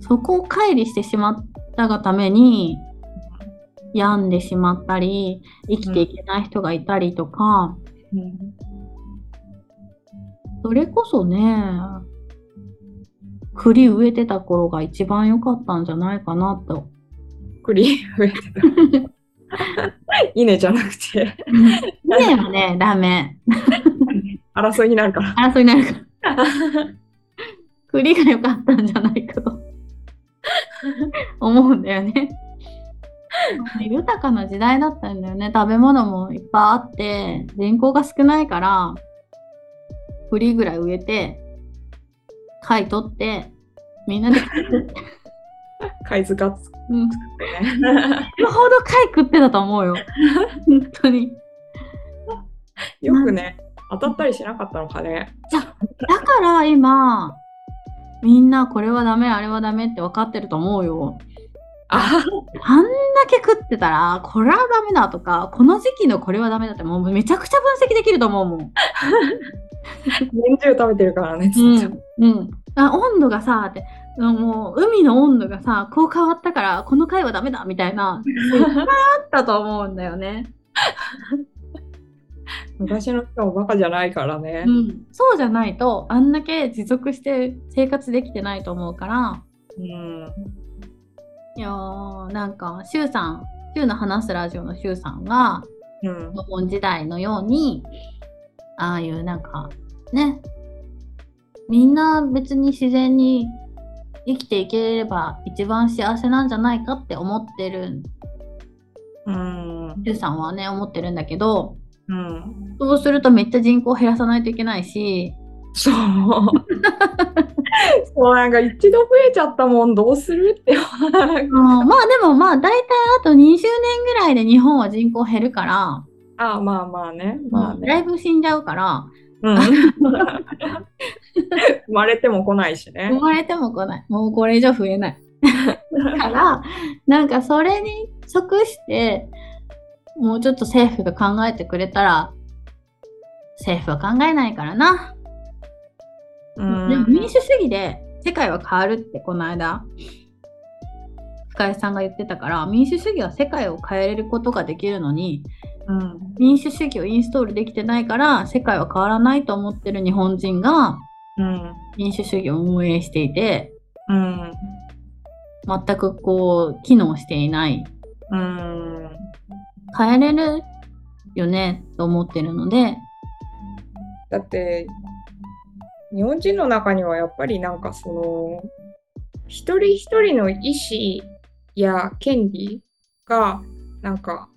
そこを乖離してしまったがために、病んでしまったり、生きていけない人がいたりとか、うん。それこそね、栗植えてた頃が一番良かったんじゃないかなと。栗増えてた。稲じゃなくて、稲はね、ダメ。争いになるから。争いになるから。栗が良かったんじゃないかと思うんだよね。豊かな時代だったんだよね。食べ物もいっぱいあって、人口が少ないから、栗ぐらい植えて、貝取って、みんなで貝塚つくうん、ね。よほど貝食ってたと思うよ。本当に。よくね、当たったりしなかったのかね。だから今、みんなこれはダメ、あれはダメって分かってると思うよ。ああんだけ食ってたら、これはダメだとか、この時期のこれはダメだって、もうめちゃくちゃ分析できると思うもん。年中食べてるからね、ずっと。うん。あ温度がさ、って、もう海の温度がさ、こう変わったから、この回はダメだみたいな、いっぱいあったと思うんだよね。昔の人もバカじゃないからねう。ん。そうじゃないと、あんだけ持続して生活できてないと思うから、うん。いやー、なんか、シュウさん、シュウの話すラジオのシュウさんが、うん。時代のように、ああいうなんか、ね、みんな別に自然に生きていければ一番幸せなんじゃないかって思ってる、うん。シュウさんはね、思ってるんだけど、うん。そうするとめっちゃ人口減らさないといけないし、そう。そう、なんか一度増えちゃったもん、どうするって。うんまあでもまあ大体あと20年ぐらいで日本は人口減るから、あまあまあね。まあもうだいね。ぶ死んじゃうから、うん。生まれても来ないし生ね。まれても来ない。もうこれ以上増えない。から、なんかそれに即して、もうちょっと政府が考えてくれたら、政府は考えないからな。うんでも民主主義で世界は変わるってこの間、深井さんが言ってたから、民主主義は世界を変えれることができるのに、うん。民主主義をインストールできてないから、世界は変わらないと思ってる日本人がうん。民主主義を運営していて、うん。全くこう、機能していないうん。変えれるよねと思ってるので、だって、日本人の中にはやっぱりなんかその、一人一人の意思や権利が、なんか、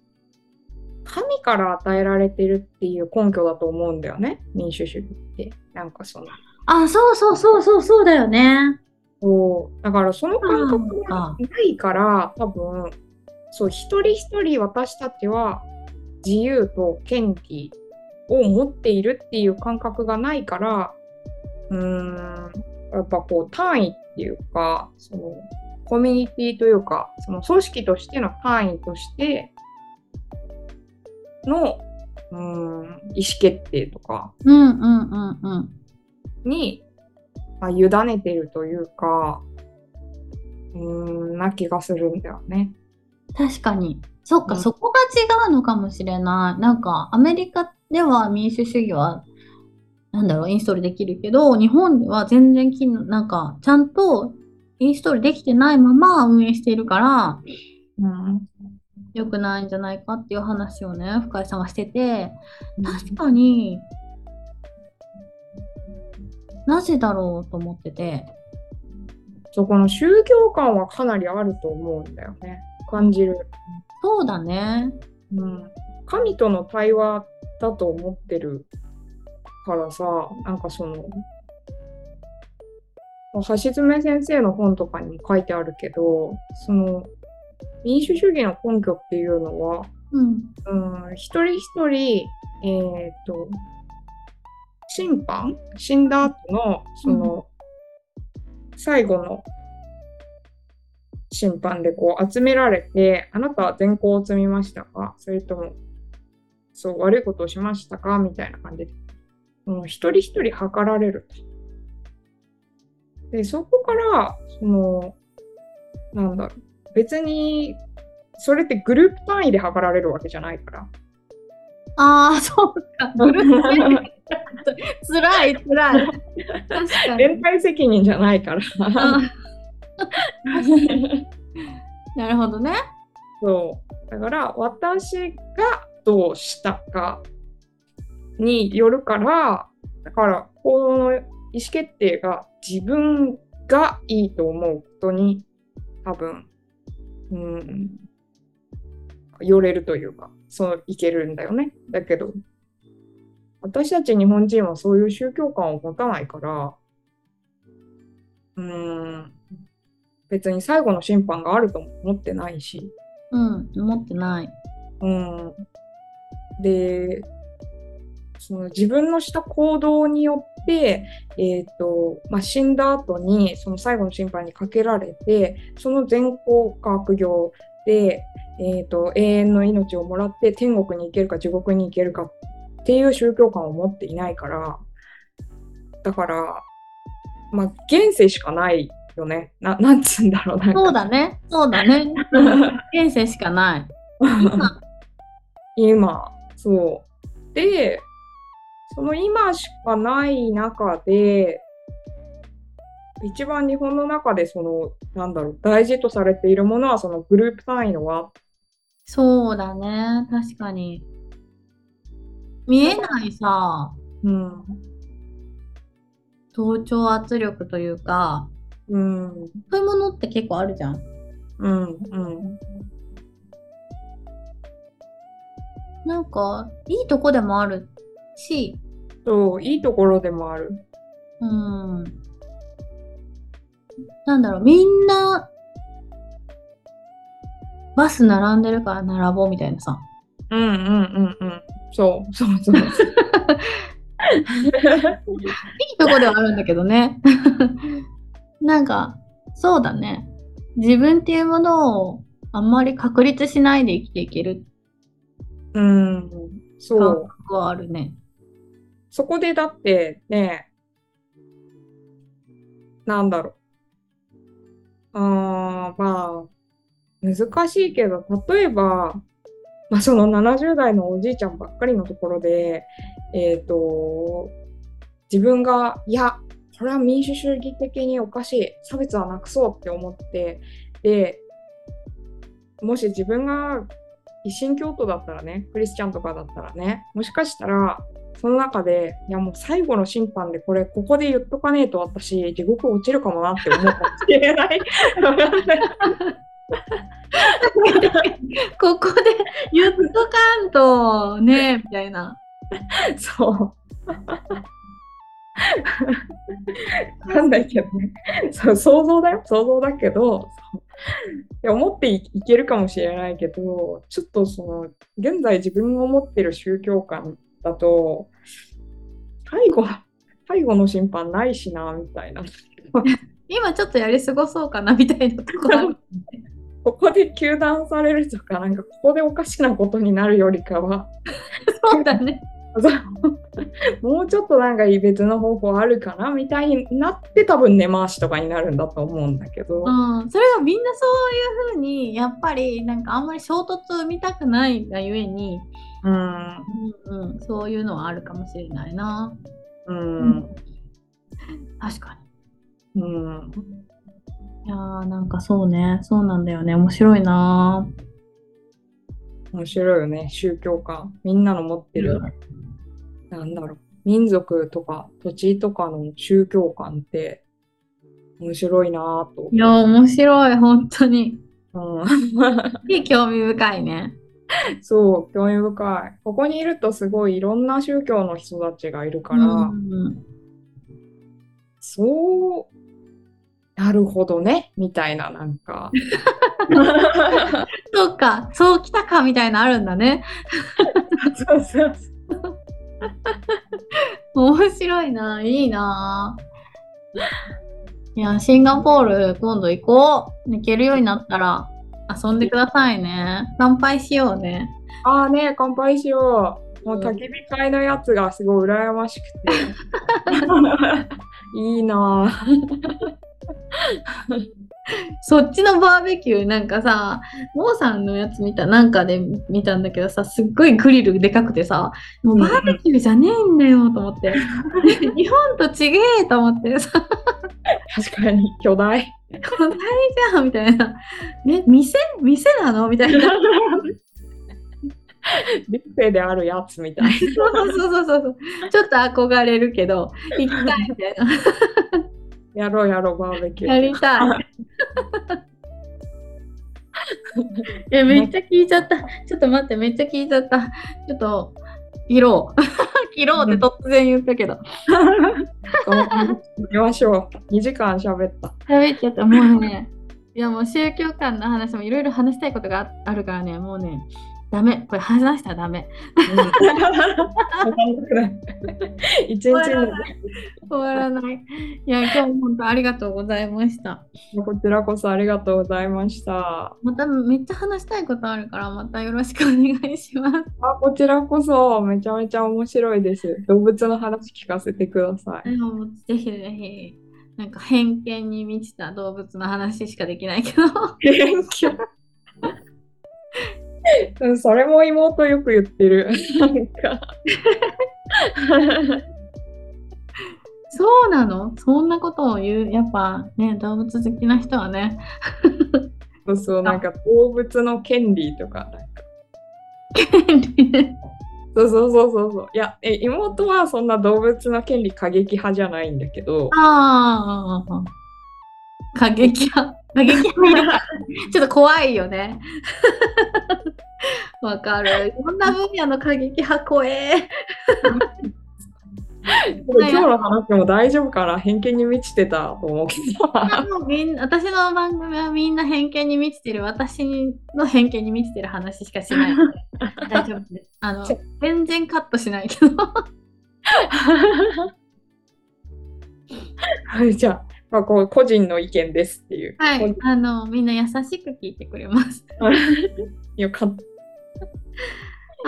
神から与えられてるっていう根拠だと思うんだよね、民主主義って。なんかその、あ、そうそうそうそうそうだよね。そうだからその感覚あがないから、多分、そう、一人一人私たちは自由と権利を持っているっていう感覚がないから、うーん、やっぱこう単位っていうか、そのコミュニティというか、その組織としての単位としての、うん、意思決定とか。に、まあ、委ねてるというか、うん、な気がするんだよね。確かに。そっか、うんそこが違うのかもしれない。なんか、アメリカでは民主主義は、なんだろう、インストールできるけど、日本では全然機能、なんか、ちゃんとインストールできてないまま運営しているから、うん、良くないんじゃないかっていう話をね、深井さんはしてて、確かになぜだろうと思ってて、そこの宗教観はかなりあると思うんだよね。感じる。そうだね。うん、神との対話だと思ってるからさ、なんかその、橋爪先生の本とかに書いてあるけど、その、民主主義の根拠っていうのは、うん。うん、一人一人、えっ、と、審判死んだ後の、その、最後の審判でこう集められて、あなたは善行を積みましたか？それとも、そう、悪いことをしましたか？みたいな感じで、うん、一人一人測られると。で、そこから、その、なんだろう、別に、それってグループ単位で測られるわけじゃないから。ああ、そうか。グループつらいつらい。確かに。連帯責任じゃないから。あなるほどね。そう。だから、私がどうしたかによるから、だから、行動の意思決定が自分がいいと思うことに多分、うん、よれるというか、そういけるんだよね。だけど、私たち日本人はそういう宗教観を持たないから、うん、別に最後の審判があるとも思ってないし、うん、思ってない。うん、でその自分のした行動によって、えーとまあ、死んだ後にその最後の審判にかけられてその善行か悪行で、えー、と永遠の命をもらって天国に行けるか地獄に行けるかっていう宗教観を持っていないからだから、まあ、現世しかないよねななんつうんだろうなそうだね。そうだね。現世しかない。今、そう。で、その今しかない中で、一番日本の中でその、なんだろう、大事とされているものはそのグループ単位の輪。そうだね。確かに。見えないさ、うん。同調圧力というか、うん。そういうものって結構あるじゃん。うん。うん。なんか、いいとこでもあるし、そう、いいところでもある。うん。なんだろう、みんな、バス並んでるから並ぼうみたいなさ。うんうんうんうん。そう、そうそう。いいとこではあるんだけどね。なんか、そうだね。自分っていうものをあんまり確立しないで生きていけるうん。そ感う。覚はあるね。そこでだってね、なんだろう。あーまあ、難しいけど、例えば、まあ、その70代のおじいちゃんばっかりのところで、えっ、と、自分が、いや、これは民主主義的におかしい、差別はなくそうって思って、で、もし自分が一神教徒だったらね、クリスチャンとかだったらね、もしかしたら、その中で、いやもう最後の審判でこれ、ここで言っとかねえと私、地獄落ちるかもなって思うかもしれない。ここで言っとかんとね、みたいな。そう。わかんないけどね。そう想像だよ。想像だけど、いや思っていいけるかもしれないけど、ちょっとその、現在自分が持ってる宗教観だと、最後、最後の審判ないしな、みたいな。今ちょっとやり過ごそうかなみたいなとこある。ここで糾弾されるとか、なんかここでおかしなことになるよりかは、そうだね。もうちょっとなんか別の方法あるかなみたいになって多分根回しとかになるんだと思うんだけど、うん、それがみんなそういうふうにやっぱりなんかあんまり衝突を生みたくないがゆえに、うん。うんうん、そういうのはあるかもしれないな。うん。確かうん。に。いやーなんかそうね、そうなんだよね。面白いな。面白いよね。宗教観。みんなの持ってる、なんだろう。民族とか土地とかの宗教観って面白いなぁと。い、や、面白い、本当に。うん、いい興味深いね。そう興味深いここにいるとすごいいろんな宗教の人たちがいるから、うんそうなるほどねみたいななんか そうか、そうきたかみたいなのあるんだね。そうそう面白いな、いいな。いや、シンガポール今度行こう。行けるようになったら遊んでくださいね。乾杯しようね。ああね乾杯しよう。もううん。焚き火会のやつがすごい羨ましくて。いいな。ぁ そっちのバーベキューなんかさ、モーさんのやつ見た、なんかで見たんだけどさ、すっごいグリルでかくてさ、もうバーベキューじゃねえんだよと思って。日本と違えと思ってさ、確かに巨大この大じゃんみたいな。ね、店店なの？みたいな。ビュッフェであるやつみたいなそうそうそうそうそう。ちょっと憧れるけど、行きたいみたいな。やろうやろうバーベキューやりたい。え、めっちゃ聞いちゃった。ちょっと待って、めっちゃ聞いちゃった。ちょっと、切ろう。切ろうって突然言ったけど。行きましょう2時間喋った喋っちゃった。もうね、いやもう宗教観の話もいろいろ話したいことがああるからね、もうね、ダメ。これ話したらダメ。一日に終わらない。いや、今日も本当ありがとうございました。こちらこそありがとうございました。まためっちゃ話したいことあるから、またよろしくお願いします。あこちらこそめちゃめちゃ面白いです。動物の話聞かせてください。ぜひぜひ、なんか偏見に満ちた動物の話しかできないけど。偏見うんそれも妹よく言ってる。なんか。そうなの？そんなことを言う、やっぱね、動物好きな人はね、そうそうなんか動物の権利とかなんか。権利ね。そうそうそうそうそう。いやえ妹はそんな動物の権利過激派じゃないんだけど。ああ、過激派。過激派ちょっと怖いよね。わかる。こんな分野の過激派怖え。今日の話も大丈夫かな？偏見に満ちてたと思うけど。もうみん私の番組はみんな偏見に満ちてる私の偏見に満ちてる話しかしないので大丈夫です。あの全然カットしないけど。はい、じゃあ、まあ、こう個人の意見ですっていう。はい、あのみんな優しく聞いてくれます。よかった。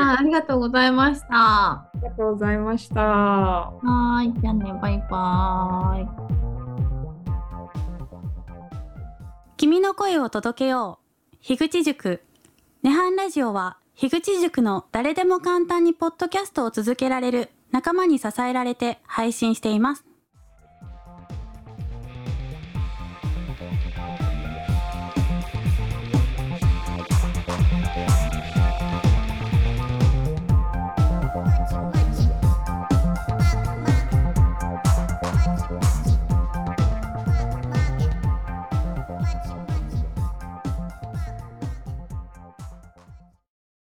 あありがとうございました。はありがとうございました。ーい、じゃあね、バイバーイ。君の声を届けよう樋口塾涅槃ラジオは樋口塾の誰でも簡単にポッドキャストを続けられる仲間に支えられて配信しています